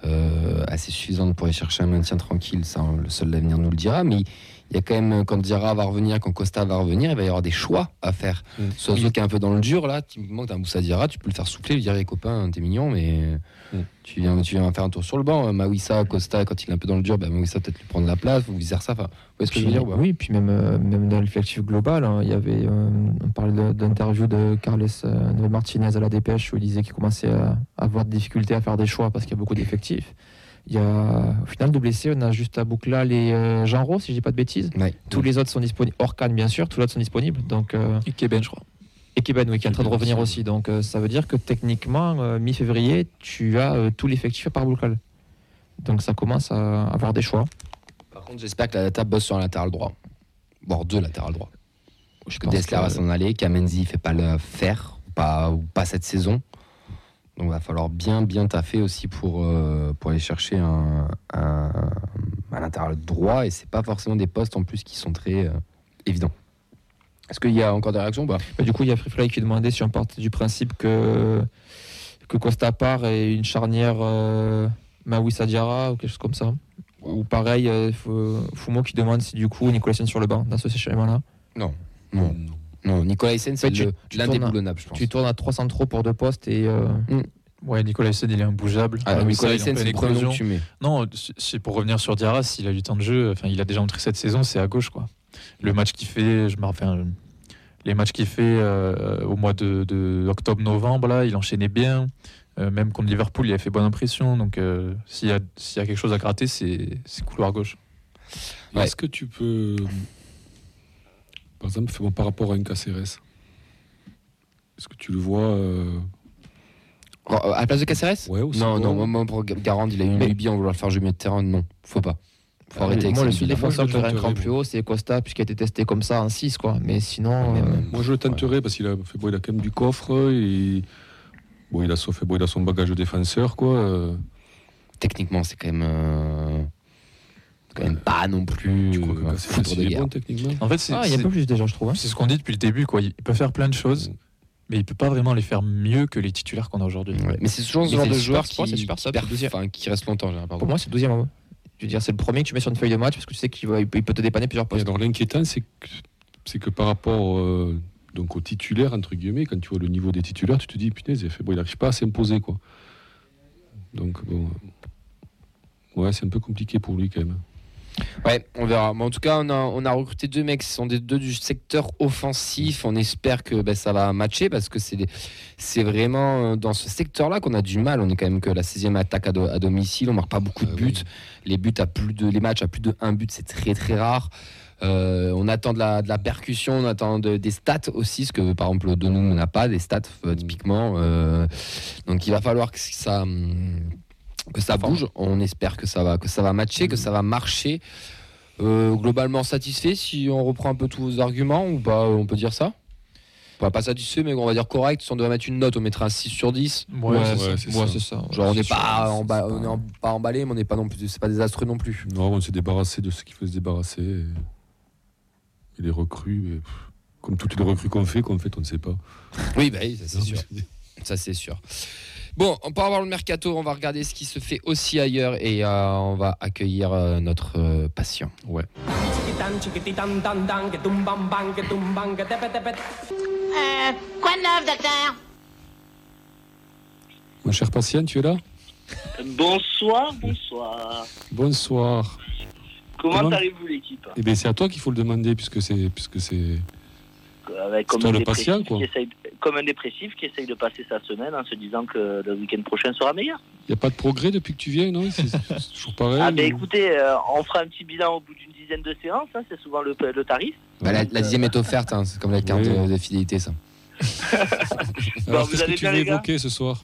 euh, assez suffisante pour aller chercher un maintien tranquille? Ça, le seul l'avenir nous le dira. Mais il y a quand même, quand Diarra va revenir, quand Costa va revenir, il va y avoir des choix à faire. Mm. Soit qui est un peu dans le dur, là, typiquement, t'as un Moussa Diarra, tu peux le faire souffler, lui dire, les copains, t'es mignon, mais Mm. tu, viens, tu viens faire un tour sur le banc. Mawissa, Costa, quand il est un peu dans le dur, bah, Mawissa peut-être lui prendre la place, ou vice versa. Enfin, vous voyez ce que je veux dire Oui, puis même, euh, même dans l'effectif global, hein, il y avait, euh, on parlait d'interview de Carles euh, Martinez à la dépêche où il disait qu'il commençait à avoir des difficultés à faire des choix parce qu'il y a beaucoup d'effectifs. Il y a, au final, de blessés, on a juste à Bouclal et euh, Rau, si je dis pas de bêtises. Ouais. Tous les autres sont disponibles, hors Cannes bien sûr, tous les autres sont disponibles. Donc, euh, Et Keben, je crois. et Keben, oui, qui est en train de revenir aussi, aussi. Donc euh, ça veut dire que techniquement, euh, mi-février, tu as euh, tout l'effectif à part Bouclal. Donc ça commence à avoir des choix. Par contre, j'espère que la data bosse sur un latéral droit. Voire deux latérales droits. Je que pense Dessler va s'en aller, Kamenzi ne fait pas le faire, ou pas, ou pas cette saison. Donc il va falloir bien, bien taffer aussi pour, euh, pour aller chercher un, un, un latéral droit. Et c'est pas forcément des postes en plus qui sont très euh, évidents. Est-ce qu'il y a encore des réactions Bah, du coup, il y a Freefly qui demandait si on partait du principe que, que Costa part et une charnière euh, Mawissa Diarra ou quelque chose comme ça. Ou pareil, euh, Fumo qui demande si du coup Nicolas sur le banc dans ce schéma-là. Non. Non, non. Nicolas Hyssen, c'est Ouais, tu- tournes à- l'indéboulonnable, je pense. Tu tournes à 300 trop pour deux postes et euh, Ouais, Nicolas Hyssen, il est imbougeable. Ah, Ah, Nicolas Hyssen, c'est le premier nom éclosion. que tu mets. Non, c'est pour revenir sur Diarra, s'il a du temps de jeu, enfin, il a déjà entré cette saison, c'est à gauche. quoi. Le match qu'il fait, je me rappelle, enfin, les matchs qu'il fait euh, au mois de, de octobre-novembre, là, il enchaînait bien. Euh, même contre Liverpool, il a fait bonne impression. Donc, euh, s'il y, a- s'il y a quelque chose à gratter, c'est c'est couloir gauche. Ouais. Est-ce que tu peux, par exemple, fais-moi par rapport à un Caceres Est-ce que tu le vois euh, Oh, À la place de Caceres Ouais, aussi Non, non, moi, moi, pour Garand, il a eu une lubie en vouloir le faire jouer milieu de terrain. Non, faut pas. Faut arrêter avec Moi, le ça, défenseur verrais un cran plus haut, c'est Costa, puisqu'il a été testé comme ça en 6, quoi. Mais sinon. Euh, Moi, je le tenterai parce qu'il a, fait, bon, il a quand même du coffre. Et, bon, il, a son, fait, bon, il a son bagage de défenseur. Quoi. euh, Techniquement, c'est quand même. Pas non plus. tu crois que euh, Casillas, foudre de guerre. bon techniquement En fait, c'est Ah, il y a c'est- pas plus déjà, je trouve. hein. c'est ce qu'on dit depuis le début. Quoi. Il peut faire plein de choses, Mm. mais il peut pas vraiment les faire mieux que les titulaires qu'on a aujourd'hui. Ouais, Mais c'est toujours ce genre de joueur qui, c'est super qui, enfin, qui reste longtemps. Pour moi, c'est le deuxième. hein. Je veux dire, c'est le premier que tu mets sur une feuille de match parce que tu sais qu'il va, il peut, te dépanner plusieurs Et postes. alors l'inquiétant, c'est que, c'est que par rapport euh, donc aux titulaires, entre guillemets, quand tu vois le niveau des titulaires, tu te dis, putain, il fait, bon, il n'arrive pas à s'imposer. quoi. Donc, bon. Ouais, c'est un peu compliqué pour lui quand même. Ouais, on verra. Mais en tout cas, on a, on a recruté deux mecs qui sont des deux du secteur offensif. On espère que ben, ça va matcher parce que c'est vraiment euh, dans ce secteur-là qu'on a du mal. On est quand même que la 16e attaque à, do- à domicile. On marque pas beaucoup de Ah buts. oui. Les buts à plus de les matchs à plus de un but, c'est très très rare. Euh, on attend de la, de la percussion, on attend de- des stats aussi, ce que par exemple Donum n'a pas, des stats euh, typiquement. Euh, donc il va falloir que ça, hum, que ça bouge. On espère que ça va, que ça va matcher, que ça va marcher. Euh, globalement satisfait si on reprend un peu tous vos arguments ou pas, on peut dire ça? Pas, pas satisfait, mais on va dire correct. Si on doit mettre une note, on mettra un 6 sur 10. Ouais, Ouais, c'est ouais, ça. Genre on n'est pas, on est pas- en- pas emballé, mais on n'est pas non plus, c'est pas désastreux non plus. Non, on s'est débarrassé de ce qu'il faut se débarrasser. Et, et les recrues, mais, comme toutes les recrues qu'on fait, qu'en fait, on ne sait pas. Oui, bah oui, ça c'est sûr. Ça c'est sûr. Bon, on peut avoir le mercato, on va regarder ce qui se fait aussi ailleurs et euh, on va accueillir euh, notre euh, patient. Ouais. Euh, quoi de neuf, docteur? Mon cher patient, tu es là? Bonsoir, bonsoir. Bonsoir. Comment Comment allez-vous l'équipe? Eh bien, c'est à toi qu'il faut le demander, puisque c'est. Puisque c'est... Toi le patient, quoi. qui comme un dépressif qui essaye de passer sa semaine en se disant que le week-end prochain sera meilleur. Il n'y a pas de progrès depuis que tu viens, non? C'est, toujours pareil ah ben ou- écoutez, euh, on fera un petit bilan au bout d'une dizaine de séances, hein, c'est souvent le, le tarif. Bah, la, la dixième est offerte, hein, c'est comme la carte Oui. de, de fidélité ça. [LAUGHS] Alors, vous qu'est-ce que tu bien, veux évoquer ce soir?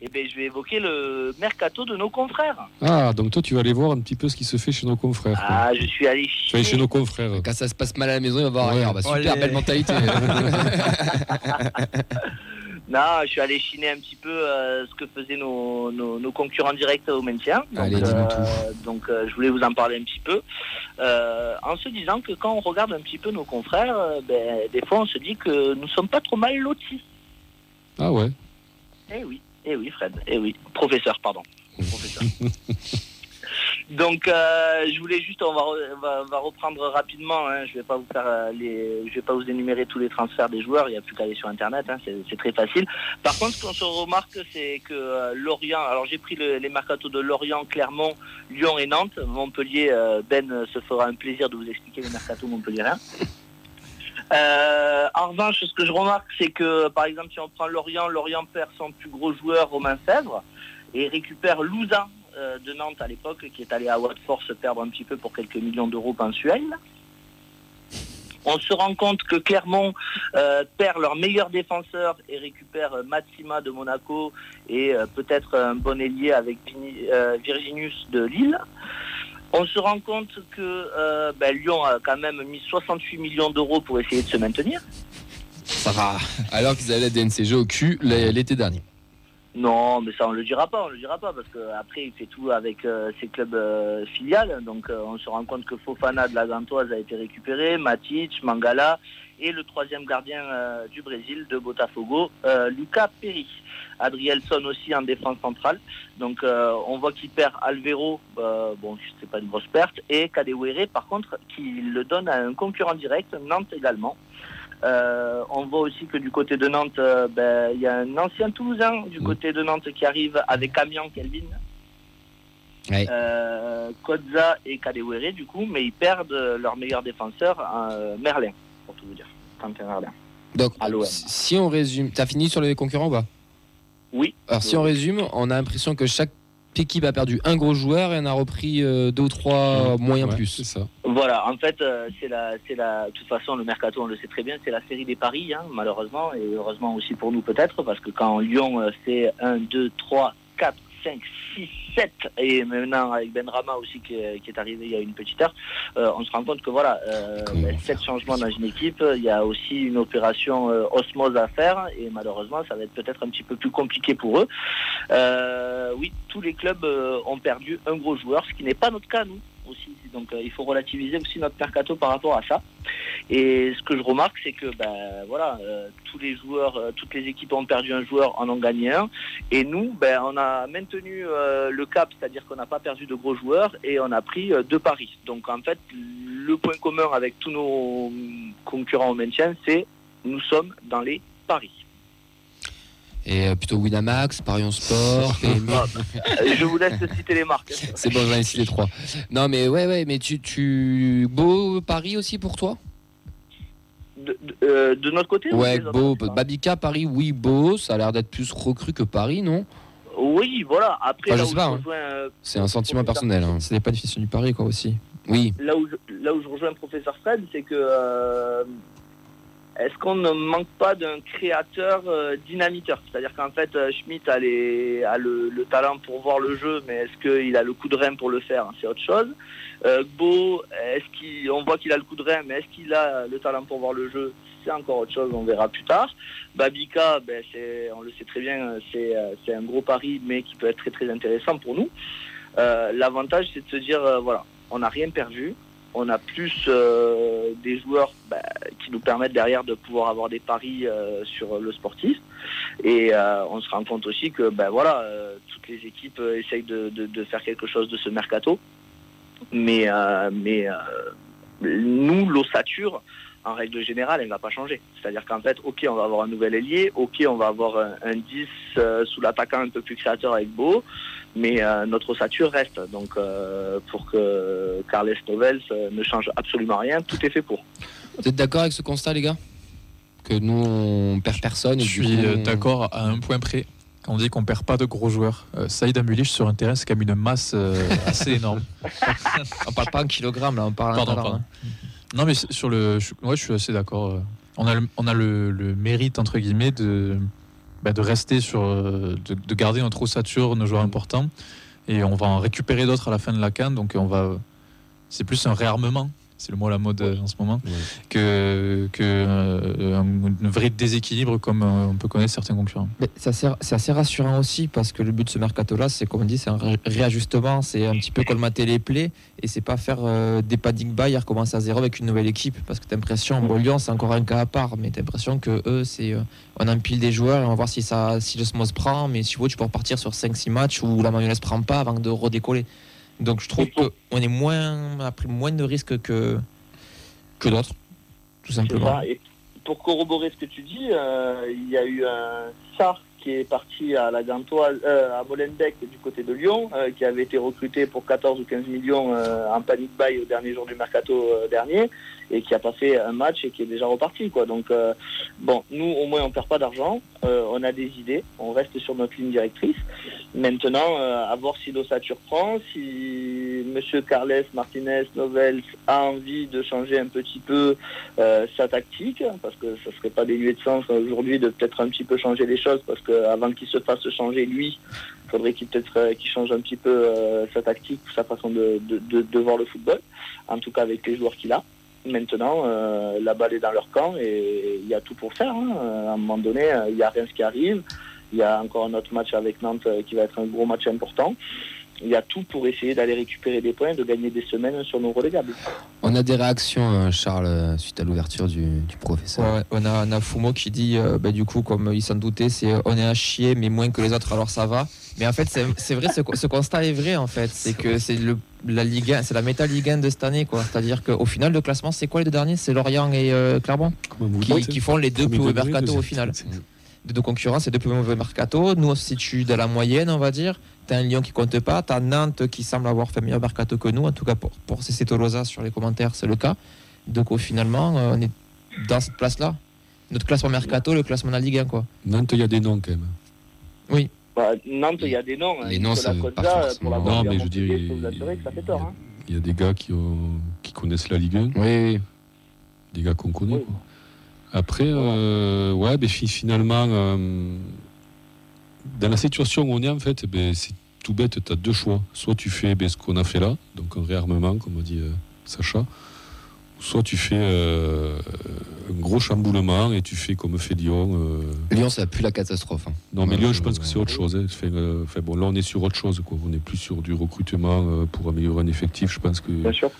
Eh bien je vais évoquer le mercato de nos confrères. Ah, donc toi, tu vas aller voir un petit peu ce qui se fait chez nos confrères. quoi. Ah je suis allé Tu vas aller chez chier. nos confrères. Quand ça se passe mal à la maison, il va voir Ouais. rien. Bah, super, Allez. belle mentalité. [LAUGHS] Non, je suis allé chiner un petit peu euh, ce que faisaient nos, nos, nos concurrents directs au maintien. Donc, Allez, euh, donc euh, je voulais vous en parler un petit peu. Euh, en se disant que quand on regarde un petit peu nos confrères, euh, ben, des fois on se dit que nous sommes pas trop mal lotis. Ah ouais. Eh oui, eh oui Fred, eh oui. Professeur, pardon. Professeur. [LAUGHS] Donc euh, je voulais juste, on va, re- on va, on va reprendre rapidement. hein, je vais pas vous faire euh, les, je vais pas vous énumérer tous les transferts des joueurs. Il n'y a plus qu'à aller sur internet. hein, c'est très facile. Par contre, ce qu'on se remarque, c'est que euh, Lorient. Alors j'ai pris le- les mercatos de Lorient, Clermont, Lyon et Nantes. Montpellier, Ben se fera un plaisir de vous expliquer les mercatos montpelliérains. Euh, en revanche, ce que je remarque, c'est que, par exemple, si on prend Lorient, Lorient perd son plus gros joueur, Romain Fèvre, et récupère Louza euh, de Nantes à l'époque, qui est allé à Watford se perdre un petit peu pour quelques millions d'euros mensuels. On se rend compte que Clermont euh, perd leur meilleur défenseur et récupère Matsima de Monaco et peut-être un bon ailier avec Virginius de Lille. On se rend compte que euh, ben, Lyon a quand même mis 68 millions d'euros pour essayer de se maintenir. va. Alors qu'ils avaient la DNCG au cul l'é- l'été dernier. Non, mais ça on le dira pas, on le dira pas parce qu'après il fait tout avec euh, ses clubs euh, filiales. Donc euh, on se rend compte que Fofana de la Gantoise a été récupéré, Matic, Mangala et le troisième gardien du Brésil de Botafogo, Lucas Perry. Adrielson aussi en défense centrale. Donc on voit qu'il perd Alvero, bon c'est pas une grosse perte, et Kadewere par contre qui le donne à un concurrent direct, Nantes également. Euh, on voit aussi que du côté de Nantes, euh, ben, il y a un ancien Toulousain du Mm. côté de Nantes qui arrive avec Amiens Kelvin, Ouais. euh, Kodza et Kadewere du coup, mais ils perdent leur meilleur défenseur, Merlin, pour tout vous dire. Quentin Merlin. Donc, si on résume, t'as fini sur les concurrents ou pas? Oui. Alors, si on résume, on a l'impression que chaque équipe a perdu un gros joueur et en a repris euh, deux ou trois moyens Ouais, plus. Ça. Voilà, en fait, euh, c'est la, c'est la, de toute façon, le mercato, on le sait très bien, c'est la série des paris, hein, malheureusement, et heureusement aussi pour nous peut-être, parce que quand Lyon euh, fait 1, 2, 3, 4, 5, 6, 7 et maintenant avec Ben Rama aussi qui est, qui est arrivé il y a une petite heure, euh, on se rend compte que voilà, euh, Comment ben, faire 7 changements dans une équipe, il y a aussi une opération euh, osmose à faire. Et malheureusement ça va être peut-être un petit peu plus compliqué pour eux. Euh, oui, tous les clubs euh, ont perdu un gros joueur, ce qui n'est pas notre cas nous aussi. Donc euh, il faut relativiser aussi notre mercato par rapport à ça. Et ce que je remarque, c'est que ben voilà, euh, tous les joueurs, euh, toutes les équipes ont perdu un joueur, en ont gagné un. Et nous, ben on a maintenu le cap, c'est-à-dire qu'on n'a pas perdu de gros joueurs et on a pris deux paris. Donc en fait, le point commun avec tous nos concurrents au maintien, c'est nous sommes dans les paris. Et euh, plutôt Winamax, Parion Sport. [LAUGHS] Ah, Euh, je vous laisse citer les marques. [LAUGHS] C'est bon, j'en ai ici les trois. Non, mais ouais, ouais, mais tu, tu... beau Paris aussi pour toi? De, de- euh, de notre côté ou Ouais, beau. hein Babika, Paris, oui, beau. Ça a l'air d'être plus recru que Paris, non? Oui, voilà. Après, Enfin, je là, sais pas, hein. euh, C'est un sentiment personnel. hein. C'est pas difficile du pari, quoi, aussi. Oui. là où je, là où je rejoins le professeur Fred, c'est que euh, est-ce qu'on ne manque pas d'un créateur euh, dynamiteur? C'est-à-dire qu'en fait, euh, Schmitt a, le, le talent pour voir le jeu, mais est-ce qu'il a le coup de rein pour le faire? C'est autre chose. Euh, est-ce qu'il, on voit qu'il a le coup de rein, mais est-ce qu'il a le talent pour voir le jeu? C'est encore autre chose, on verra plus tard. Babika, ben, on le sait très bien, c'est, euh, c'est un gros pari, mais qui peut être très intéressant pour nous. L'avantage, c'est de se dire, voilà, on n'a rien perdu. On a plus euh, des joueurs bah, qui nous permettent derrière de pouvoir avoir des paris euh, sur le sportif. Et euh, on se rend compte aussi que ben voilà, toutes les équipes essayent de, faire quelque chose de ce mercato. Mais, mais nous, l'ossature, en règle générale, elle ne va pas changer. C'est-à-dire qu'en fait, ok, on va avoir un nouvel ailier, ok, on va avoir un, un 10 euh, sous l'attaquant un peu plus créateur avec Beau, mais euh, notre ossature reste. Donc euh, pour que Carles Novels euh, ne change absolument rien, tout est fait pour. Vous êtes d'accord avec ce constat, les gars? Que nous, on perd personne. Je et suis on- d'accord à un point près. Quand on dit qu'on perd pas de gros joueurs, euh, Saïd Amulich sur un terrain, c'est quand même une masse euh, assez énorme. On [LAUGHS] parle pas en kilogrammes, là, on parle en Pardon, talent, pardon. hein. Non, mais sur le, je, ouais, je suis assez d'accord. euh. On a, le, on a le, le mérite entre guillemets de, bah, de rester sur, euh, de, de garder notre ossature, nos joueurs importants, et on va en récupérer d'autres à la fin de la canne. Donc on va, c'est plus un réarmement. C'est le mot à la mode euh, en ce moment, Ouais. que, que euh, un, un vrai déséquilibre comme euh, on peut connaître certains concurrents. Mais C'est assez, c'est assez rassurant aussi parce que le but de ce mercato-là, c'est comme on dit, c'est un ré- réajustement, c'est un petit peu colmater les plaies et c'est pas faire euh, des padding buy et recommencer à zéro avec une nouvelle équipe parce que t'as l'impression, bon, Lyon c'est encore un cas à part, mais t'as l'impression que eux, c'est on empile des joueurs et on va voir si, ça, si le SMOS prend, mais si tu veux, tu peux repartir sur 5-6 matchs où la mayonnaise prend pas avant de redécoller. Donc je trouve qu'on est moins, a pris moins de risques que, que d'autres, tout simplement. Et pour corroborer ce que tu dis, euh, il y a eu un SAR qui est parti à la Gantoise, euh, à Molenbeek du côté de Lyon, euh, qui avait été recruté pour 14 ou 15 millions euh, en panic buy au dernier jour du mercato dernier, et qui a passé un match et qui est déjà reparti. Quoi. Donc euh, bon, nous au moins on perd pas d'argent, euh, on a des idées, on reste sur notre ligne directrice. Maintenant, euh, à voir si l'ossature prend, si Monsieur Carles Martinez Novels a envie de changer un petit peu sa tactique, parce que ça serait pas dénué de sens aujourd'hui de peut-être un petit peu changer les choses, parce qu'avant qu'il se fasse changer lui, faudrait qu'il peut-être qu'il change un petit peu sa tactique, sa façon de- de voir le football, en tout cas avec les joueurs qu'il a. Maintenant, euh, la balle est dans leur camp et il y a tout pour faire. hein. À un moment donné, euh, il y a rien qui arrive. Il y a encore un autre match avec Nantes euh, qui va être un gros match important. Il y a tout pour essayer d'aller récupérer des points, de gagner des semaines sur nos relégables. On a des réactions, euh, Charles, euh, suite à l'ouverture du, du professeur. Ouais, on, a, on a Fumo qui dit, euh, bah, du coup, comme il s'en doutait, c'est euh, on est à chier, mais moins que les autres, alors ça va. Mais en fait, c'est c'est vrai, ce, ce constat est vrai, en fait. C'est que c'est le la Ligue 1, c'est la méta Ligue 1 de cette année, quoi. C'est-à-dire qu'au final, le classement, c'est quoi les deux derniers? C'est Lorient et euh, Clermont Comment vous qui, qui font les deux plus hauts mercato au final. De deux concurrents, c'est deux plus mauvais mercato. Nous, on se situe dans la moyenne, on va dire. T'as un Lyon qui compte pas, t'as Nantes qui semble avoir fait meilleur mercato que nous, en tout cas pour, pour CC Tolosa sur les commentaires, c'est le cas. Donc au finalement, euh, on est dans cette place-là. Notre classement mercato, le classement de la Ligue 1, quoi. Nantes, il y a des noms quand même. Bah, Nantes, il y a des noms. hein. Les noms, ça pas forcément- pour Non, mais je dirais, hein. Il y a des gars qui, ont, qui connaissent la Ligue 1, Oui, oui. des gars qu'on connaît. Oui. quoi. Après, euh, ouais, ben, fi- finalement, euh, dans la situation où on est, en fait, ben, c'est tout bête, tu as deux choix. Soit tu fais ben, ce qu'on a fait là, donc un réarmement, comme a dit euh, Sacha, soit tu fais euh, un gros chamboulement et tu fais comme fait Lyon. euh, Lyon, ça pue la catastrophe. hein. Non, mais Lyon, je pense que c'est autre chose. hein. Fait, euh, fait, bon, là, on est sur autre chose. Quoi. On n'est plus sur du recrutement euh, pour améliorer un effectif. Je pense que. Bien sûr.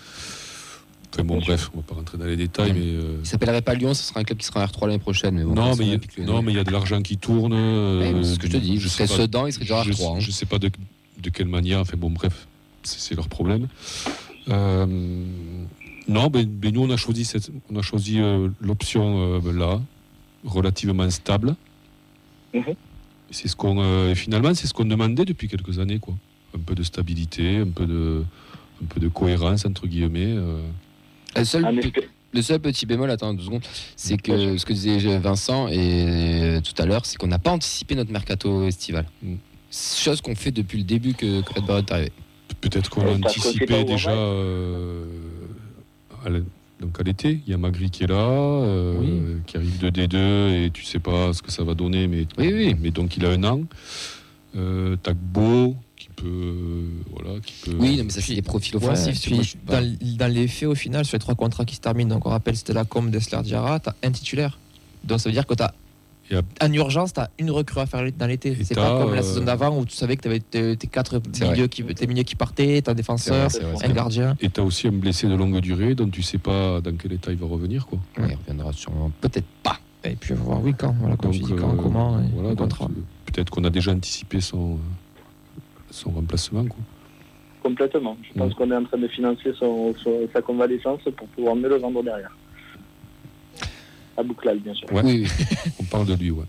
Bon, bref, on va pas rentrer dans les détails, Ouais. mais. euh, Il s'appellerait pas Lyon, ce sera un club qui sera en R3 l'année prochaine. Mais bon, non, mais il y a- Olympique Lyonnais. non, mais il y a de l'argent qui tourne. euh, Ouais, mais c'est ce que je te dis. je serais Sedan, il serait déjà en je, R3. hein. je sais pas de, de quelle manière. Enfin bon, bref, c'est leur problème. Euh, non, ben, ben, nous on a choisi cette, on a choisi euh, l'option euh, là, relativement stable. Mhm. C'est ce qu'on euh, et finalement c'est ce qu'on demandait depuis quelques années quoi. Un peu de stabilité, un peu de un peu de cohérence entre guillemets. Euh. Le seul, Un pe- espèce- le seul petit bémol, attends deux secondes, c'est que ce que disait Vincent et euh, tout à l'heure, c'est qu'on n'a pas anticipé notre mercato estival. Chose qu'on fait depuis le début que, que Red Barrett est arrivé. Peut-être qu'on sait pas anticipé déjà euh, à la- donc à l'été. Il y a Magri qui est là, euh, Oui. qui arrive de D2 et tu sais pas ce que ça va donner, mais, Oui, oui. mais donc il a un an. Euh, qui peut, euh, voilà, qui peut. Oui, non, mais ça c'est Puis- des profils offensifs. tu puis pas- dans, dans les faits, au final, sur les trois contrats qui se terminent, donc on rappelle, c'était la com d'Esler Diarra, tu as un titulaire. Donc ça veut dire que tu as. À- En urgence, tu as une recrue à faire dans l'été. C'est pas comme la euh, saison d'avant où tu savais que tu avais tes, tes quatre milieux qui, tes milieux qui partaient, t'as un défenseur, vrai, un vrai. gardien. Et tu as aussi un blessé de longue durée dont tu sais pas dans quel état il va revenir. Quoi. Ouais, il reviendra sûrement. Peut-être pas. Et puis on va voir, oui, quand, voilà, comme tu dis, quand, euh, comment, voilà, contrat. euh, peut-être qu'on a déjà anticipé son, euh, son remplacement. Quoi. Complètement. Je pense Mm. qu'on est en train de financer son, son- sa convalescence pour pouvoir mieux le vendre derrière. À Bouclal, bien sûr. Ouais. Oui, oui. [LAUGHS] On parle de lui, ouais.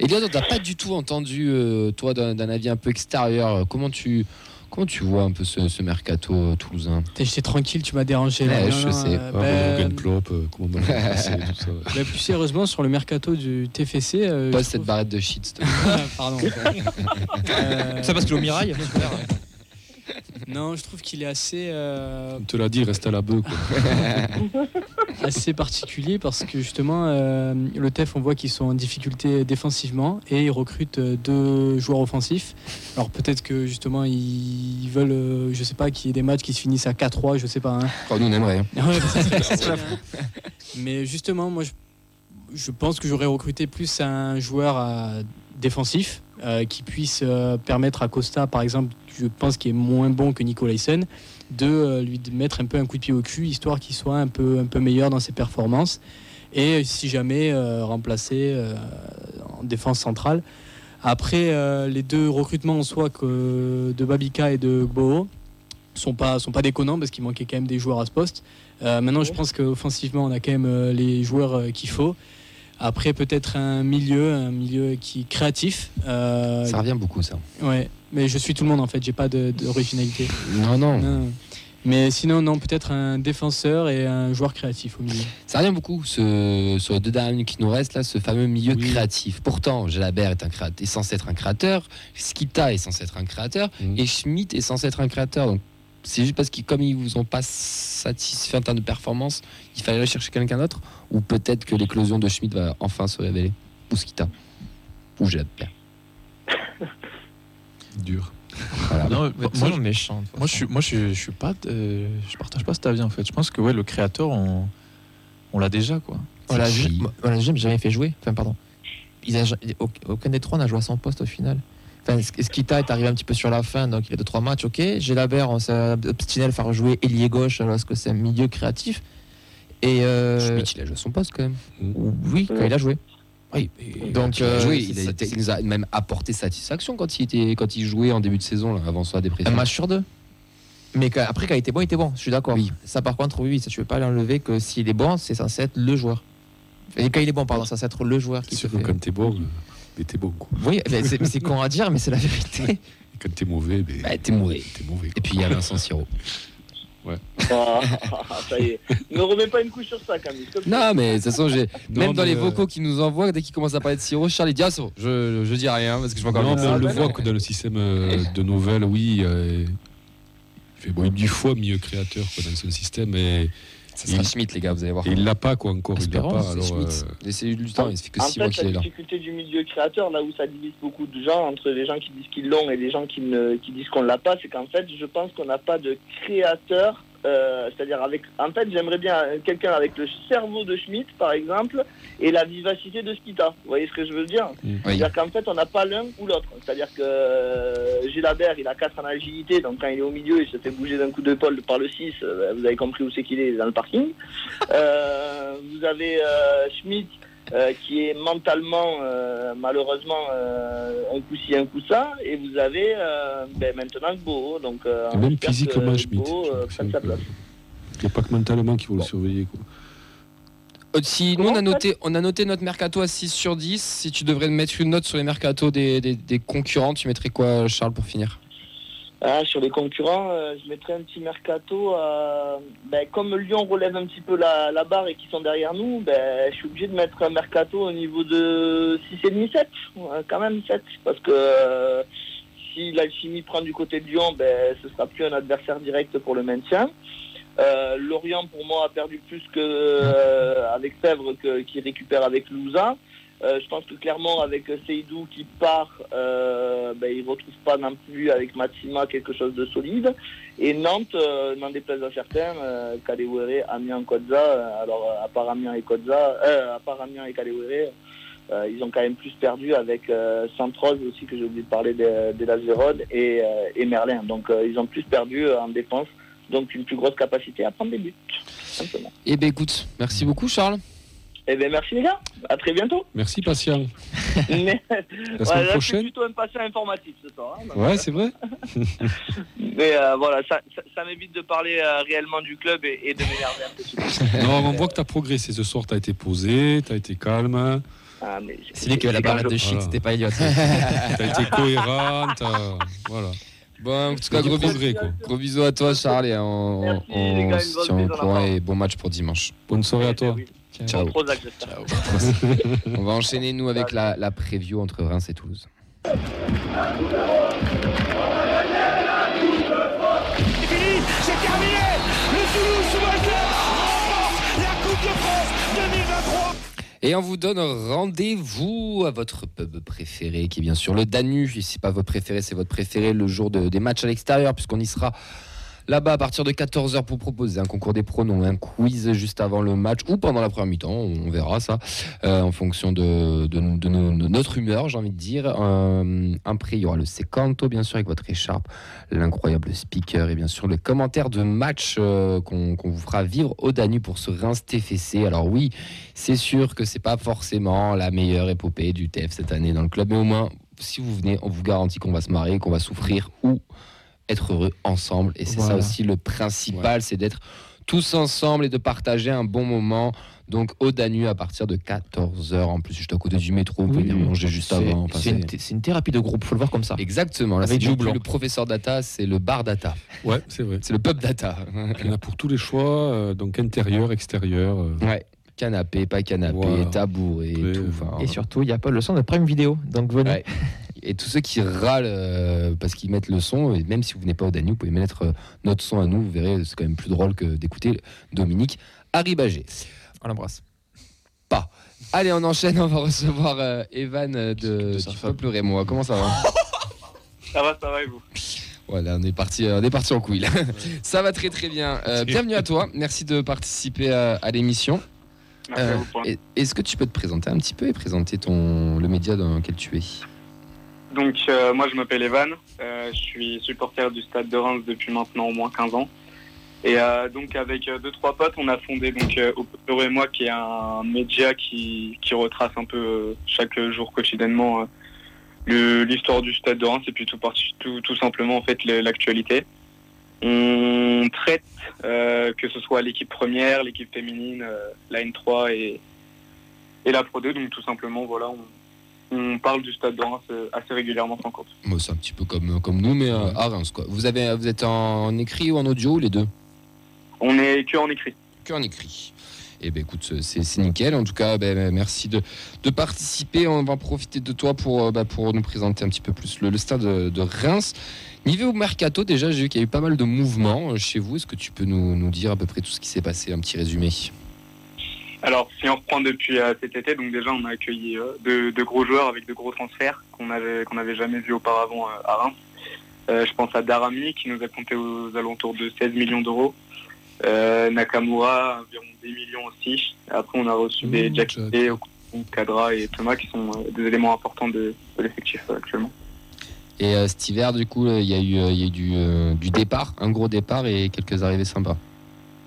Elias, on t'a pas du tout entendu, euh, toi, d'un d'un avis un peu extérieur. Comment tu, comment tu vois un peu ce, ce mercato euh, toulousain? J'étais tranquille, tu m'as dérangé. là. Ouais, je non, sais. euh, Ah, ben, Morgan Klopp, euh, comment on va le remplacer, tout ça. [LAUGHS] ben, plus sérieusement, sur le mercato du TFC. euh, Pas cette trouve- barrette de shit. s'il te plaît. Ah, Pardon. [LAUGHS] Ça parce que le mirail, super. non, je trouve qu'il est assez. euh, On te l'a dit, reste à la bœuf. [LAUGHS] assez particulier parce que justement euh, le TEF on voit qu'ils sont en difficulté défensivement et ils recrutent euh, deux joueurs offensifs alors peut-être que justement ils veulent euh, je sais pas qu'il y ait des matchs qui se finissent à 4-3 je sais pas hein. Oh, nous, on aimerait. hein. Ouais, ça serait- ça serait bien. mais justement moi je, je pense que j'aurais recruté plus un joueur euh, défensif euh, qui puisse euh, permettre à Costa par exemple je pense qu'il est moins bon que Nicolaisen de euh, lui mettre un peu un coup de pied au cul histoire qu'il soit un peu un peu meilleur dans ses performances. Et si jamais euh, remplacé euh, en défense centrale. Après euh, les deux recrutements en soi que de Babika et de Gbo sont pas sont pas déconnants parce qu'il manquait quand même des joueurs à ce poste. Euh, maintenant je pense qu'offensivement on a quand même euh, les joueurs euh, qu'il faut après peut-être un milieu un milieu qui est créatif Euh, Ça revient beaucoup, ça. ouais mais je suis tout le monde en fait j'ai pas d'originalité Non, non. non. Mais sinon, non, peut-être un défenseur et un joueur créatif au milieu. Ça revient beaucoup, ce, sur les deux minutes qui nous restent, là, ce fameux milieu Oui. créatif. Pourtant, Jalabert est, un créateur, est censé être un créateur, Skita est censé être un créateur, Mhm. et Schmidt est censé être un créateur. Donc, c'est juste parce qu'ils, comme ils vous ont pas satisfait en termes de performance, il fallait aller chercher quelqu'un d'autre Ou peut-être que l'éclosion de Schmidt va enfin se révéler? Ou Skita Ou Jalabert. Dur. Voilà. Non, Mais moi, moi, méchant. Moi, je suis, moi, je, suis- je suis pas, euh, je partage pas cet avis en fait. Je pense que ouais, le créateur, on, on l'a déjà quoi. On l'a jamais jamais fait jouer. Enfin, pardon. Ils a- aucun des trois n'a joué à son poste au final. Enfin, Sk- Skita est arrivé un petit peu sur la fin, donc il a deux trois matchs, ok. Gélabert, on s'est obstiné à le faire jouer ailier gauche parce que c'est un milieu créatif. Et euh, Schmidt, il a joué à son poste quand même. oui, quand il a joué. Oui, Donc, il, a euh, joué, il, a il nous a même apporté satisfaction quand il, était, quand il jouait en début de saison, là, avant sa Un dépression. match sur deux. Mais quand- après, quand il était bon, il était bon. Je suis d'accord. Oui. Ça, par contre, oui, ça, je ne peux pas l'enlever que s'il est bon, c'est censé être le joueur. Et quand il est bon, pardon, ça, c'est être le joueur qui C'est se fait. quand t'es bon, euh, mais t'es bon. Quoi. Oui, mais c'est mais c'est con à dire, mais c'est la vérité. Et quand t'es mauvais, ben, Bah, t'es mauvais. t'es mauvais. Et puis il y a Vincent Siro. Ah, ça y est. Ne remets pas une couche sur ça, Camille. Non, mais de toute façon, j'ai- Non, même dans les euh, vocaux qui nous envoient, dès qu'il commence à parler de Siro, Charles dit Ah, c'est bon, je, je dis rien parce que je dire mais ça. on le voit que dans le système euh, de nouvelles, oui, euh, il fait bon, il est du fois mieux créateur quoi, dans son système. Et Ça sera Il- Schmitt, les gars, vous allez voir. Et il l'a pas, quoi, encore. Il l'a pas. C'est Alors, Schmitt. euh, Laissez-lui du temps, il se fait que En 6 mois fait, qu'il est la là. difficulté du milieu créateur, là où ça divise beaucoup de gens, entre les gens qui disent qu'ils l'ont et les gens qui, ne, qui disent qu'on l'a pas, c'est qu'en fait, je pense qu'on n'a pas de créateur. Euh, C'est-à-dire, avec. En fait, j'aimerais bien quelqu'un avec le cerveau de Schmitt, par exemple, et la vivacité de Skita. Vous voyez ce que je veux dire Oui. C'est-à-dire qu'en fait, on n'a pas l'un ou l'autre. C'est-à-dire que euh, Gilabert, il a 4 en agilité, donc quand il est au milieu, il se fait bouger d'un coup d'épaule par le 6. euh, vous avez compris où c'est qu'il est, dans le parking. [LAUGHS] Euh, vous avez Schmitt, euh, qui est mentalement, euh, malheureusement, euh, un coup ci, un coup ça. Et vous avez euh, ben, maintenant Beau. Donc, euh, et même physiquement, que Schmitt. Il n'y a pas que mentalement qu'il faut Bon. le surveiller. Quoi. Si nous on a noté, on a noté notre mercato à 6 sur 10. Si tu devrais mettre une note sur les mercatos des, des- des concurrents, tu mettrais quoi, Charles, pour finir? Ah, sur les concurrents, euh, je mettrais un petit mercato. à- ben, comme Lyon relève un petit peu la, la barre et qu'ils sont derrière nous, ben, je suis obligé de mettre un mercato au niveau de 6,5-7. quand même 7. Parce que euh, si l'Alchimie prend du côté de Lyon, ben, ce sera plus un adversaire direct pour le maintien. Euh, Lorient, pour moi, a perdu plus que euh, avec Sèvres que- qui récupère avec Louza. Euh, je pense que clairement, avec Seydou qui part, euh, ben, il ne retrouve pas non plus avec Matsima quelque chose de solide. Et Nantes, euh, n'en déplaise à certains, euh, Kalewere, Amiens, Kodza, euh, alors euh, à part Amiens et Kodza, euh, à part Amiens et Kalewere, euh, ils ont quand même plus perdu avec euh, Sainte-Rose aussi, que j'ai oublié de parler de, de et, euh, Merlin. Donc euh, ils ont plus perdu euh, en défense, donc une plus grosse capacité à prendre des buts, simplement. Eh ben écoute, merci beaucoup, Charles. Eh bien merci les gars, à très bientôt. Merci, patient. [LAUGHS] Mais, La Ouais, semaine là, c'est prochaine plutôt un patient informatif ce soir. hein, Ouais, c'est vrai. [LAUGHS] Mais euh, voilà, ça, ça, ça m'évite de parler euh, réellement du club et, et de m'énerver un peu. [LAUGHS] Non, on voit que tu as progressé ce soir. Tu as été posé, tu as été calme, Ah, C'est lui qui avait la je- de shit, Voilà. c'était pas Elliot. tu as été cohérent. t'as- Voilà. Bon, en tout cas, gros, bisous, progrès, quoi. gros bisous à toi, Charles, et on, Merci, on, les gars, en courant avant. et bon match pour dimanche. Bonne soirée à toi. Oui. Ciao. [LAUGHS] On va enchaîner, nous, avec la, la preview entre Reims et Toulouse. C'est terminé Le Toulouse sous remporte la Coupe de France 2023 Et on vous donne rendez-vous à votre pub préféré, qui est bien sûr le Danu. Et si pas votre préféré, c'est votre préféré le jour de- des matchs à l'extérieur, puisqu'on y sera là-bas à partir de 14h pour proposer un concours des pronoms, un quiz juste avant le match ou pendant la première mi-temps, on verra ça, euh, en fonction de, notre humeur, j'ai envie de dire. Euh, après, il y aura le Secanto, bien sûr, avec votre écharpe, l'incroyable speaker et bien sûr le commentaire de match euh, qu'on vous fera vivre au Danu pour ce Reims TFC. Alors oui, c'est sûr que c'est pas forcément la meilleure épopée du TF cette année dans le club, mais au moins, si vous venez, on vous garantit qu'on va se marrer, qu'on va souffrir ou être heureux ensemble. Et c'est ça aussi le principal, c'est d'être tous ensemble et de partager un bon moment. Donc au Danu à partir de 14h. En plus, je suis à côté du métro, vous pouvez Oui, venir manger juste avant. Enfin, C'est une, thérapie de groupe, faut le voir comme ça. Exactement, là Avec c'est le professeur data, c'est le bar data, Ouais, c'est vrai. [LAUGHS] c'est le pub data. [LAUGHS] Il y en a pour tous les choix, euh, donc intérieur, extérieur. euh, ouais, canapé, pas canapé, Voilà. tabouret, Après, tout. enfin, Et surtout, il n'y a pas le son de Prime Vidéo. Donc venez. Ouais. [LAUGHS] Et tous ceux qui râlent euh, parce qu'ils mettent le son, et même si vous venez pas au Danube, vous pouvez mettre euh, notre son à nous, vous verrez, c'est quand même plus drôle que d'écouter Dominique Arribagé. On l'embrasse. Allez, on enchaîne, on va recevoir euh, Evan de, De du. Peuple Rémois. Comment ça va? [LAUGHS] Ça va, ça va et vous? Voilà, on est parti, on est parti en couille là. [LAUGHS] ça va très très bien. Euh, bienvenue à toi, merci de participer à, à l'émission. Merci à Euh, vous. pour- et- Est-ce que tu peux te présenter un petit peu et présenter ton, le média dans lequel tu es? Donc, euh, moi, je m'appelle Evan. Euh, je suis supporter du Stade de Reims depuis maintenant au moins 15 ans. Et euh, donc, avec deux, trois potes, on a fondé donc, et moi, qui est un média qui, qui retrace un peu chaque jour quotidiennement l'histoire du Stade de Reims et puis tout, tout, tout simplement en fait l'actualité. On traite que ce soit l'équipe première, l'équipe féminine, la N3 et, et la Pro 2. Donc, tout simplement, voilà, on parle du Stade de Reims euh, assez régulièrement sans compte. Moi, c'est un petit peu comme, comme nous, mais euh, à Reims. Quoi. Vous, avez, vous êtes en écrit ou en audio, les deux? On est que en écrit. Que en écrit. Et ben écoute, c'est nickel. En tout cas, ben, merci de, de participer. On va profiter de toi pour, euh, bah, pour nous présenter un petit peu plus le, le stade de, de Reims. Niveau mercato, déjà, j'ai vu qu'il y a eu pas mal de mouvements chez vous. Est-ce que tu peux nous, nous dire à peu près tout ce qui s'est passé, un petit résumé? Alors, si on reprend depuis euh, cet été, donc déjà, on a accueilli euh, de, de gros joueurs avec de gros transferts qu'on avait qu'on n'avait jamais vu auparavant euh, à Reims. Euh, je pense à Darami qui nous a compté aux alentours de 16 millions d'euros. Euh, Nakamura, environ 10 millions aussi. Après, on a reçu des Mmh, Jacquet, Kadra et Thomas qui sont euh, des éléments importants de, de l'effectif euh, actuellement. Et euh, cet hiver, du coup, il y a eu, il y a eu du, euh, du départ, un gros départ et quelques arrivées sympas.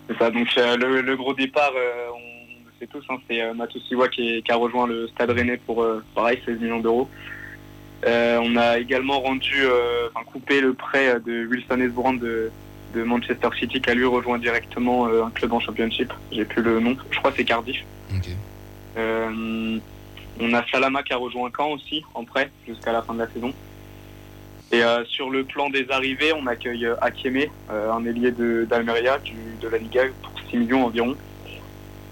C'est ça, donc euh, le, le gros départ, euh, on sait tous, hein, c'est euh, Matou Siwa qui, a rejoint le Stade Rennais pour, euh, pareil, 16 millions d'euros. Euh, on a également rendu, enfin, coupé le prêt de Wilson Esbrand de, de Manchester City qui a lui rejoint directement un club en championship. J'ai plus le nom, je crois que c'est Cardiff. Euh, on a Salama qui a rejoint Caen aussi en prêt jusqu'à la fin de la saison. Et euh, sur le plan des arrivées, on accueille Akeme, euh, un ailier de- d'Almeria, de la Liga, pour 6 millions environ.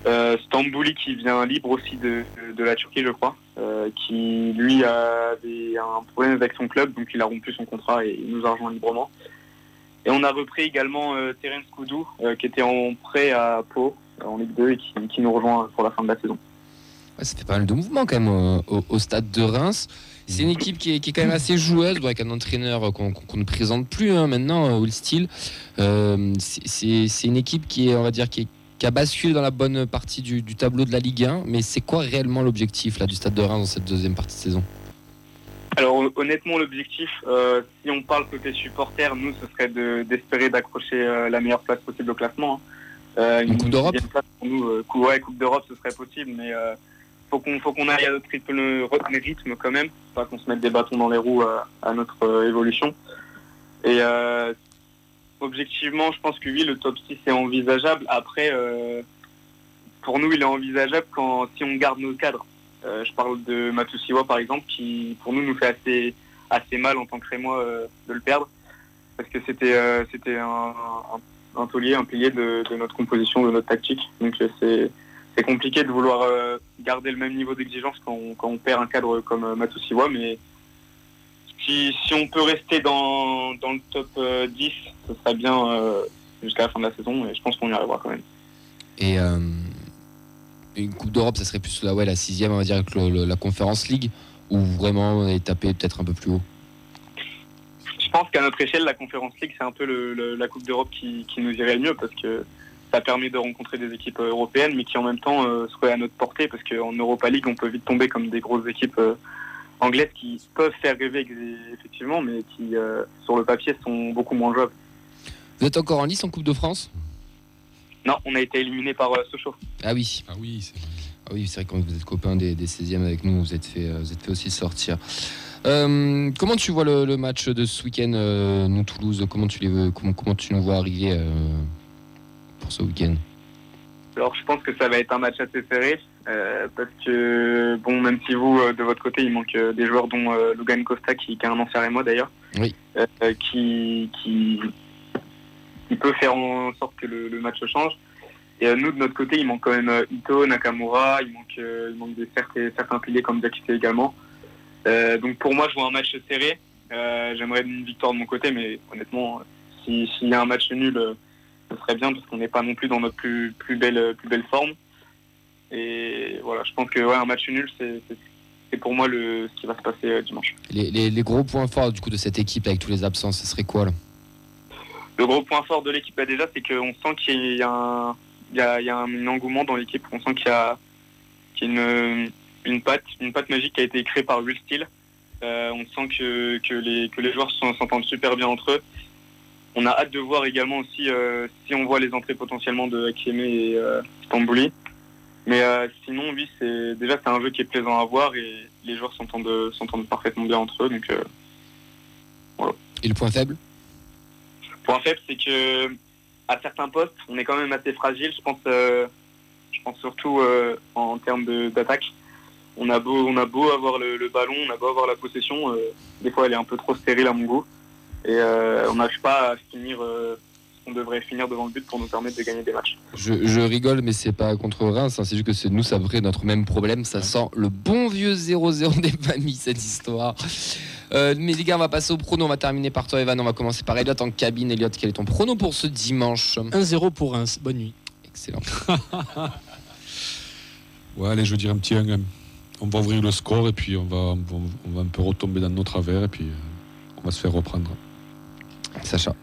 Euh, Stambouli qui vient libre aussi de, de la Turquie, je crois, euh, qui lui avait un problème avec son club, donc il a rompu son contrat et il nous a rejoint librement. Et on a repris également euh, Terence Koudou, euh, qui était en prêt à Pau, en Ligue 2, et qui, nous rejoint pour la fin de la saison. Ça fait pas mal de mouvements quand même au, stade de Reims. C'est une équipe qui est, qui est quand même assez joueuse, avec un entraîneur qu'on ne présente plus hein, maintenant, Will Steele. Euh, c'est une équipe qui est, on va dire, qui, est- qui a basculé dans la bonne partie du, du tableau de la Ligue 1. Mais c'est quoi réellement l'objectif là du stade de Reims dans cette deuxième partie de saison? Alors hon- honnêtement, l'objectif, euh, si on parle côté supporter, nous, ce serait de- d'espérer d'accrocher euh, la meilleure place possible au classement. hein. Euh, Une Coupe d'Europe? Pour nous, coup- ouais, Coupe d'Europe, ce serait possible, mais faut qu'on faut qu'on aille à notre rythme, rythme, rythme quand même, pas qu'on se mette des bâtons dans les roues à notre évolution. Et objectivement, je pense que oui, le top 6 est envisageable. Après, euh, pour nous, il est envisageable quand si on garde nos cadres. Euh, je parle de Matusiwa par exemple, qui pour nous nous fait assez, assez mal en tant que Rémois euh, de le perdre, parce que c'était c'était un, un, un taulier, un pilier de, notre composition, de notre tactique. Donc c'est c'est compliqué de vouloir garder le même niveau d'exigence quand on, quand on perd un cadre comme Matusiwa, mais si, si on peut rester dans, dans le top euh, 10, ce serait bien euh, jusqu'à la fin de la saison, et je pense qu'on y arrivera quand même. Et euh, une Coupe d'Europe, ça serait plus la, ouais, la sixième, on va dire, avec le- le- la Conférence League, ou vraiment on est tapé peut-être un peu plus haut? Je pense qu'à notre échelle, la Conférence League, c'est un peu le- la Coupe d'Europe qui, qui nous irait le mieux parce que ça permet de rencontrer des équipes euh, européennes, mais qui en même temps euh, seraient à notre portée parce qu'en Europa League, on peut vite tomber comme des grosses équipes euh, anglaises qui peuvent faire rêver effectivement, mais qui euh, sur le papier sont beaucoup moins jouables. Vous êtes encore en lice en Coupe de France? Non, on a été éliminé par euh, Sochaux. Ah oui. Ah oui, c'est Ah oui, c'est vrai que quand vous êtes copain des, des 16e avec nous, vous êtes fait, euh, vous êtes fait aussi sortir. Euh, comment tu vois le, le match de ce week-end, euh, nous Toulouse? Comment tu les veux- comment, comment tu nous vois arriver euh, pour ce week-end? Alors je pense que ça va être un match assez serré euh, parce que bon même si vous euh, de votre côté il manque euh, des joueurs dont Logan Costa qui, qui est un ancien Rémois d'ailleurs Oui. qui, qui qui peut faire en sorte que le, le match change et nous de notre côté il manque quand même Ito Nakamura il manque il manque des certains, certains piliers comme Diakité également donc pour moi je vois un match serré j'aimerais une victoire de mon côté mais honnêtement si- s'il y a un match nul ce serait bien parce qu'on n'est pas non plus dans notre plus, plus, belle, plus belle forme. Et voilà, je pense que ouais, un match nul, c'est pour moi le, ce qui va se passer euh, dimanche. les, les- les gros points forts du coup de cette équipe avec tous les absents, ce serait quoi là? Le gros point fort de l'équipe là, déjà, c'est qu'on sent qu'il y a un, il y a, il y a un engouement dans l'équipe. On sent qu'il y a, qu'il y a une, une patte, une patte magique qui a été créée par Will Steele. Euh, on sent que, que, les, que les joueurs s'en- s'entendent super bien entre eux. On a hâte de voir également aussi euh, si on voit les entrées potentiellement de Hakeme et Stambouli. Mais euh, sinon, oui, c'est déjà c'est un jeu qui est plaisant à voir et les joueurs s'entendent s'entendent parfaitement bien entre eux. Donc euh, Et le point faible? Point faible, c'est que à certains postes, on est quand même assez fragile. Je pense, euh, je pense surtout en termes d'attaque. On a beau, on a beau avoir le, le ballon, on a beau avoir la possession. des fois, elle est un peu trop stérile à mon goût, et on n'arrive pas à finir on devrait finir devant le but pour nous permettre de gagner des matchs. Je, je rigole, mais c'est pas contre Reims, hein, c'est juste que c'est nous, ça vrai notre même problème. Ça sent le bon vieux 0-0 [LAUGHS] des familles, cette histoire. Euh, mais les gars, on va passer au prono. On va terminer par toi, Evan. On va commencer par Elliot en cabine. Elliot, quel est ton prono pour ce dimanche 1-0 pour Reims. Bonne nuit. Excellent. [LAUGHS] Ouais, allez, je veux dire un petit 1 On va ouvrir le score et puis on va, on va, on va un peu retomber dans nos travers et puis euh, on va se faire reprendre. Sacha,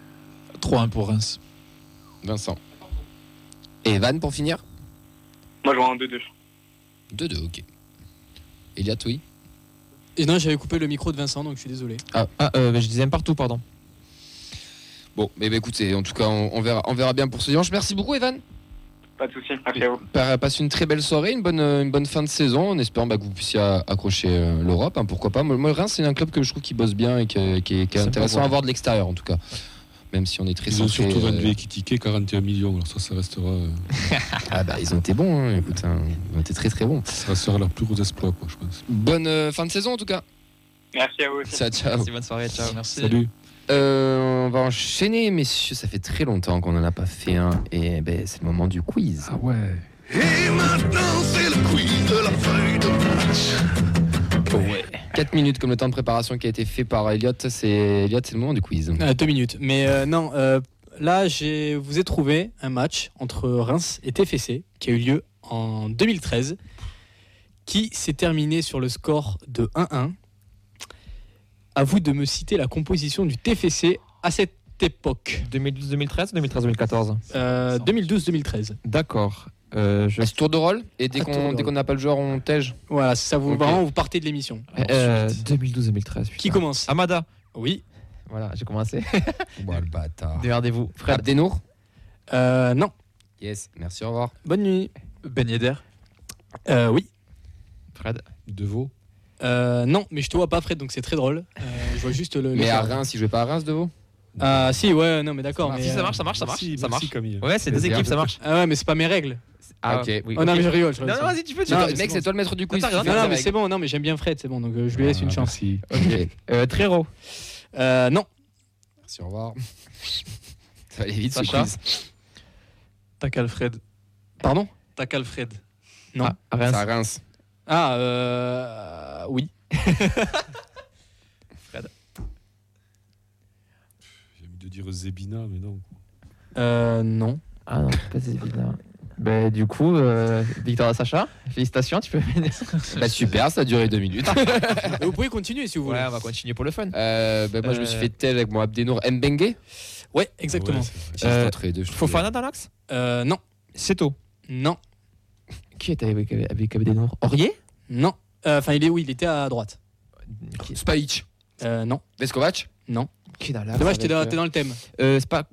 3-1 pour Reims. Vincent. Et Evan pour finir? Moi, je vois un 2-2. 2-2, ok. Elliot, oui? Et non, j'avais coupé le micro de Vincent, donc je suis désolé. Ah, euh, mais je disais un partout, pardon. Bon, mais bah, écoutez, en tout cas, on, on verra, on verra bien pour ce dimanche. Merci beaucoup, Evan. Pas de souci, merci à vous. Pa- Passe une très belle soirée, une bonne, une bonne fin de saison, en espérant bah, que vous puissiez accrocher euh, l'Europe. hein, pourquoi pas. Moi, Reims, c'est un club que je trouve qui bosse bien et qui est, qui est Sympa intéressant à voir de l'extérieur, en tout cas. Même si on est très Ils ont surtout euh, vendu Ekitike 41 millions, alors ça, ça restera, euh, [LAUGHS] Ah bah, ils ont été bons, hein, écoute, hein, ils ont été très très bons. ça restera leur plus gros exploit, quoi, je pense. Bonne euh, fin de saison en tout cas. Merci à vous. Ciao, ciao. Merci, bonne soirée, ciao. Merci. Salut. Euh, on va enchaîner, messieurs. Ça fait très longtemps qu'on n'en a pas fait un. Et ben, c'est le moment du quiz. Ah ouais. Et maintenant, c'est le quiz de la feuille de match. Ouais. 4 minutes comme le temps de préparation qui a été fait par Elliot. C'est Elliot, c'est le moment du quiz. Euh, deux minutes. Mais euh, non, euh, là, j'ai vous ai trouvé un match entre Reims et TFC qui a eu lieu en 2013, qui s'est terminé sur le score de 1-1. À vous de me citer la composition du TFC à cette époque. 2012-2013 2013-2014 Euh, 2012-2013. D'accord. Euh, je... Est-ce tour de rôle Et dès Ah, qu'on qu'on n'a pas le joueur, on tège Voilà, ça. Vous, Ok. Vraiment, vous partez de l'émission. Euh, 2012-2013. Qui commence Amada. Oui. Voilà, j'ai commencé. [LAUGHS] Bon, le bâtard. Démerdez-vous. Fred. Abdenour Euh, non. Yes, merci, au revoir. Bonne nuit. Ben Yedder. Euh, oui. Fred. Deveau. Euh, non, mais je te vois pas, Fred, donc c'est très drôle. Euh, je vois juste le. le Mais à. Reims, il jouait pas à Reims de vous Ah, si, ouais, non, mais d'accord. mais, Si, ça euh, marche, ça marche, ça marche. Merci, ça merci, marche. Camille. Ouais, c'est deux Plaisir. équipes, ça marche. Ah ouais, mais c'est pas mes règles. Ah, ok. oui, oh non, mais je rigole. je Non, rigole, non, c'est vas-y, tu peux. tu Non, Mec, c'est toi le maître du quiz. Non, non, mais c'est bon, non, mais j'aime bien Fred, c'est bon, donc euh, je lui laisse une Ah, chance. Merci. Ok. Euh, Trero. Euh, non. Merci, au revoir. [LAUGHS] Ça va aller vite, ce Sacha quiz. Tac Alfred. Pardon? Tac Alfred. Non. Ah, Reims. C'est à Reims. Ah, euh. Oui. [LAUGHS] J'ai envie de dire Zebina, mais non. Euh, non. Ah non, pas évident. Ben, du coup, euh, victoire à Sacha. Félicitations, tu peux venir. [LAUGHS] Bah super, ça a duré deux minutes. [LAUGHS] Vous pouvez continuer si vous voulez. Ouais, on va continuer pour le fun. Euh, bah, moi, je me suis Euh, fait tel avec mon Abdenour Mbengue. Ouais, exactement. Ouais, c'est Euh, entre les deux. Fofana dans l'axe? Euh, non. Seto. Non. Qui était avec, avec Abdenour? Aurier? Non. Euh, Enfin, il est oui, il était à droite. Spajic. Euh, non. Veskovac Non. qui est dans l'axe Dommage, t'es dans, le thème. Euh, c'est pas.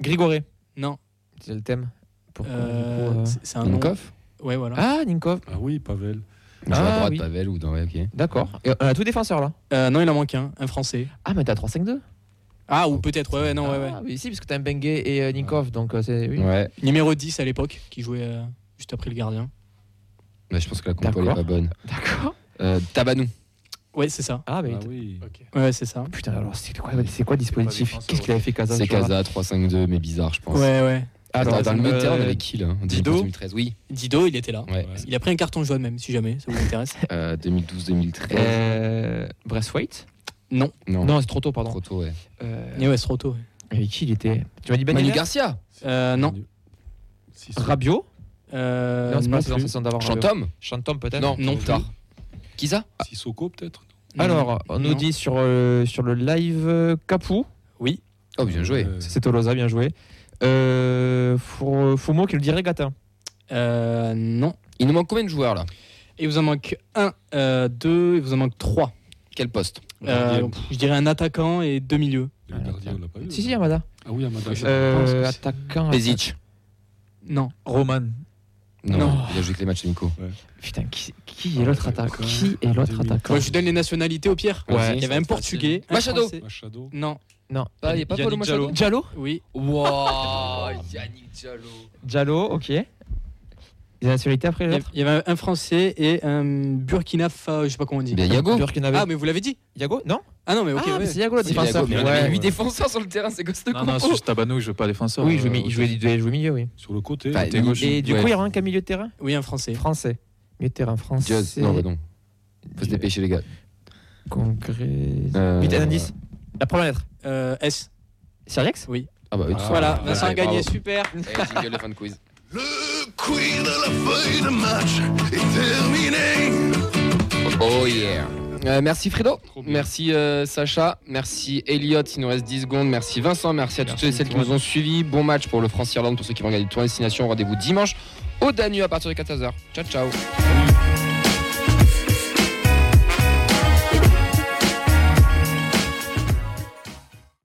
Grigoré. Non. C'est le thème? Pourquoi Euh, euh, c'est- un nom. Ninkov Ouais, voilà. Ah, Ninkov. Ah oui, Pavel. Joue à Ah, droite, oui. Pavel ou dans. ouais, ok. D'accord. Et On a tout défenseur là. Euh, non, il en manque un, un français. Ah, mais t'as 3-5-2 Ah, ou peut-être, ouais, ouais, non, ouais, ouais. Ah, oui, si, parce que t'as un Bengue et euh, Ninkov, donc euh, c'est. Oui. Ouais. Numéro 10 à l'époque, qui jouait euh, juste après le gardien. Mais je pense que la compo elle est D'accord. pas bonne. D'accord. Euh, Tabanou. Ouais, c'est ça. Ah, mais. Ah oui. Ouais, c'est ça. Putain, alors c'est quoi, c'est quoi le dispositif? Qu'est-ce qu'il avait fait Casa C'est Casa 3-5-2, mais bizarre, je pense. Ouais, ouais. Attends, Alors, dans le euh, météo, on avait qui là en Dido 2013, oui. Dido, il était là. Ouais. Il a pris un carton jaune même, si jamais, ça vous intéresse. [LAUGHS] Euh, 2012-2013. Euh, Braithwaite? Non. Non, Non, c'est trop tôt, pardon. trop tôt, ouais. Euh, Et ouais, c'est trop tôt. ouais. Avec qui il était? Tu m'as dit Ben Manu Garcia? Euh, non. Rabio Euh, Non, c'est pas la. Rabiot. Chantom Chantom peut-être? Non, Non tard. Qui ça Sissoko, peut-être? Alors, on nous dit sur, euh, sur le live euh, Capou, Oui. Oh, bien joué. Euh, c'est Tolosa, bien joué. Euh, Fumo qui le dirait Gatin. Euh, non. Il nous manque combien de joueurs là? Il vous en manque un, euh, deux, il vous en manque trois. Quel poste? Euh, je dirais un attaquant et deux milieux. Le gardien, on l'a pas eu. Si, si, Amada. Ah oui, Amada. Euh, attaquant. Pezic. Non. Roman. Non, Non. il a joué avec les matchs amicaux. Putain, qui, qui est l'autre attaquant. Qui est l'autre 2000. attaquant Ouais, je vous donne les nationalités au pire. Ouais. Il y avait un portugais. un Machado. Français. Machado. Non. Non. Ah, il y a pas Yannick Paulo Machado Diallo Oui. Wow, [LAUGHS] Yannick Diallo. Diallo, ok. Les nationalités après Il les y autres? avait- il y avait un Français et un Burkina Faso, je sais pas comment on dit. Yago. Burkina. Ah, mais vous l'avez dit Yago Non? Ah non, mais ok. Ah, mais ouais. c'est Yago le C'est défenseur. Yago, mais on Ouais. a 8 défenseurs sur le terrain, c'est quoi ce Non, non, c'est juste Tabanou, il joue pas défenseur. Oui, il euh, joue, mi- il il milieu, oui. Sur le côté. Enfin, côté gauche. Et du coup, il y aura un qui a milieu de terrain? Oui, un Français. Français. Milieu de terrain français. Non, bah non. Faut se dépêcher, les gars. Congrès. Euh, 8 un indice. La première lettre. Euh, S. Siriex Oui. Ah bah oui. Ah, voilà, ouais, Vincent a gagné, bravo. super. Et jingle de fin de quiz. [LAUGHS] Queen de la feuille de match est terminée. Oh yeah. Euh, merci Fredo, merci euh, Sacha, merci Elliot, il nous reste 10 secondes, merci Vincent, merci à toutes et celles qui nous ont suivis. Bon match pour le France-Irlande, pour ceux qui vont regarder le tour destination. Rendez-vous dimanche au Danube à partir de 14h. Ciao ciao.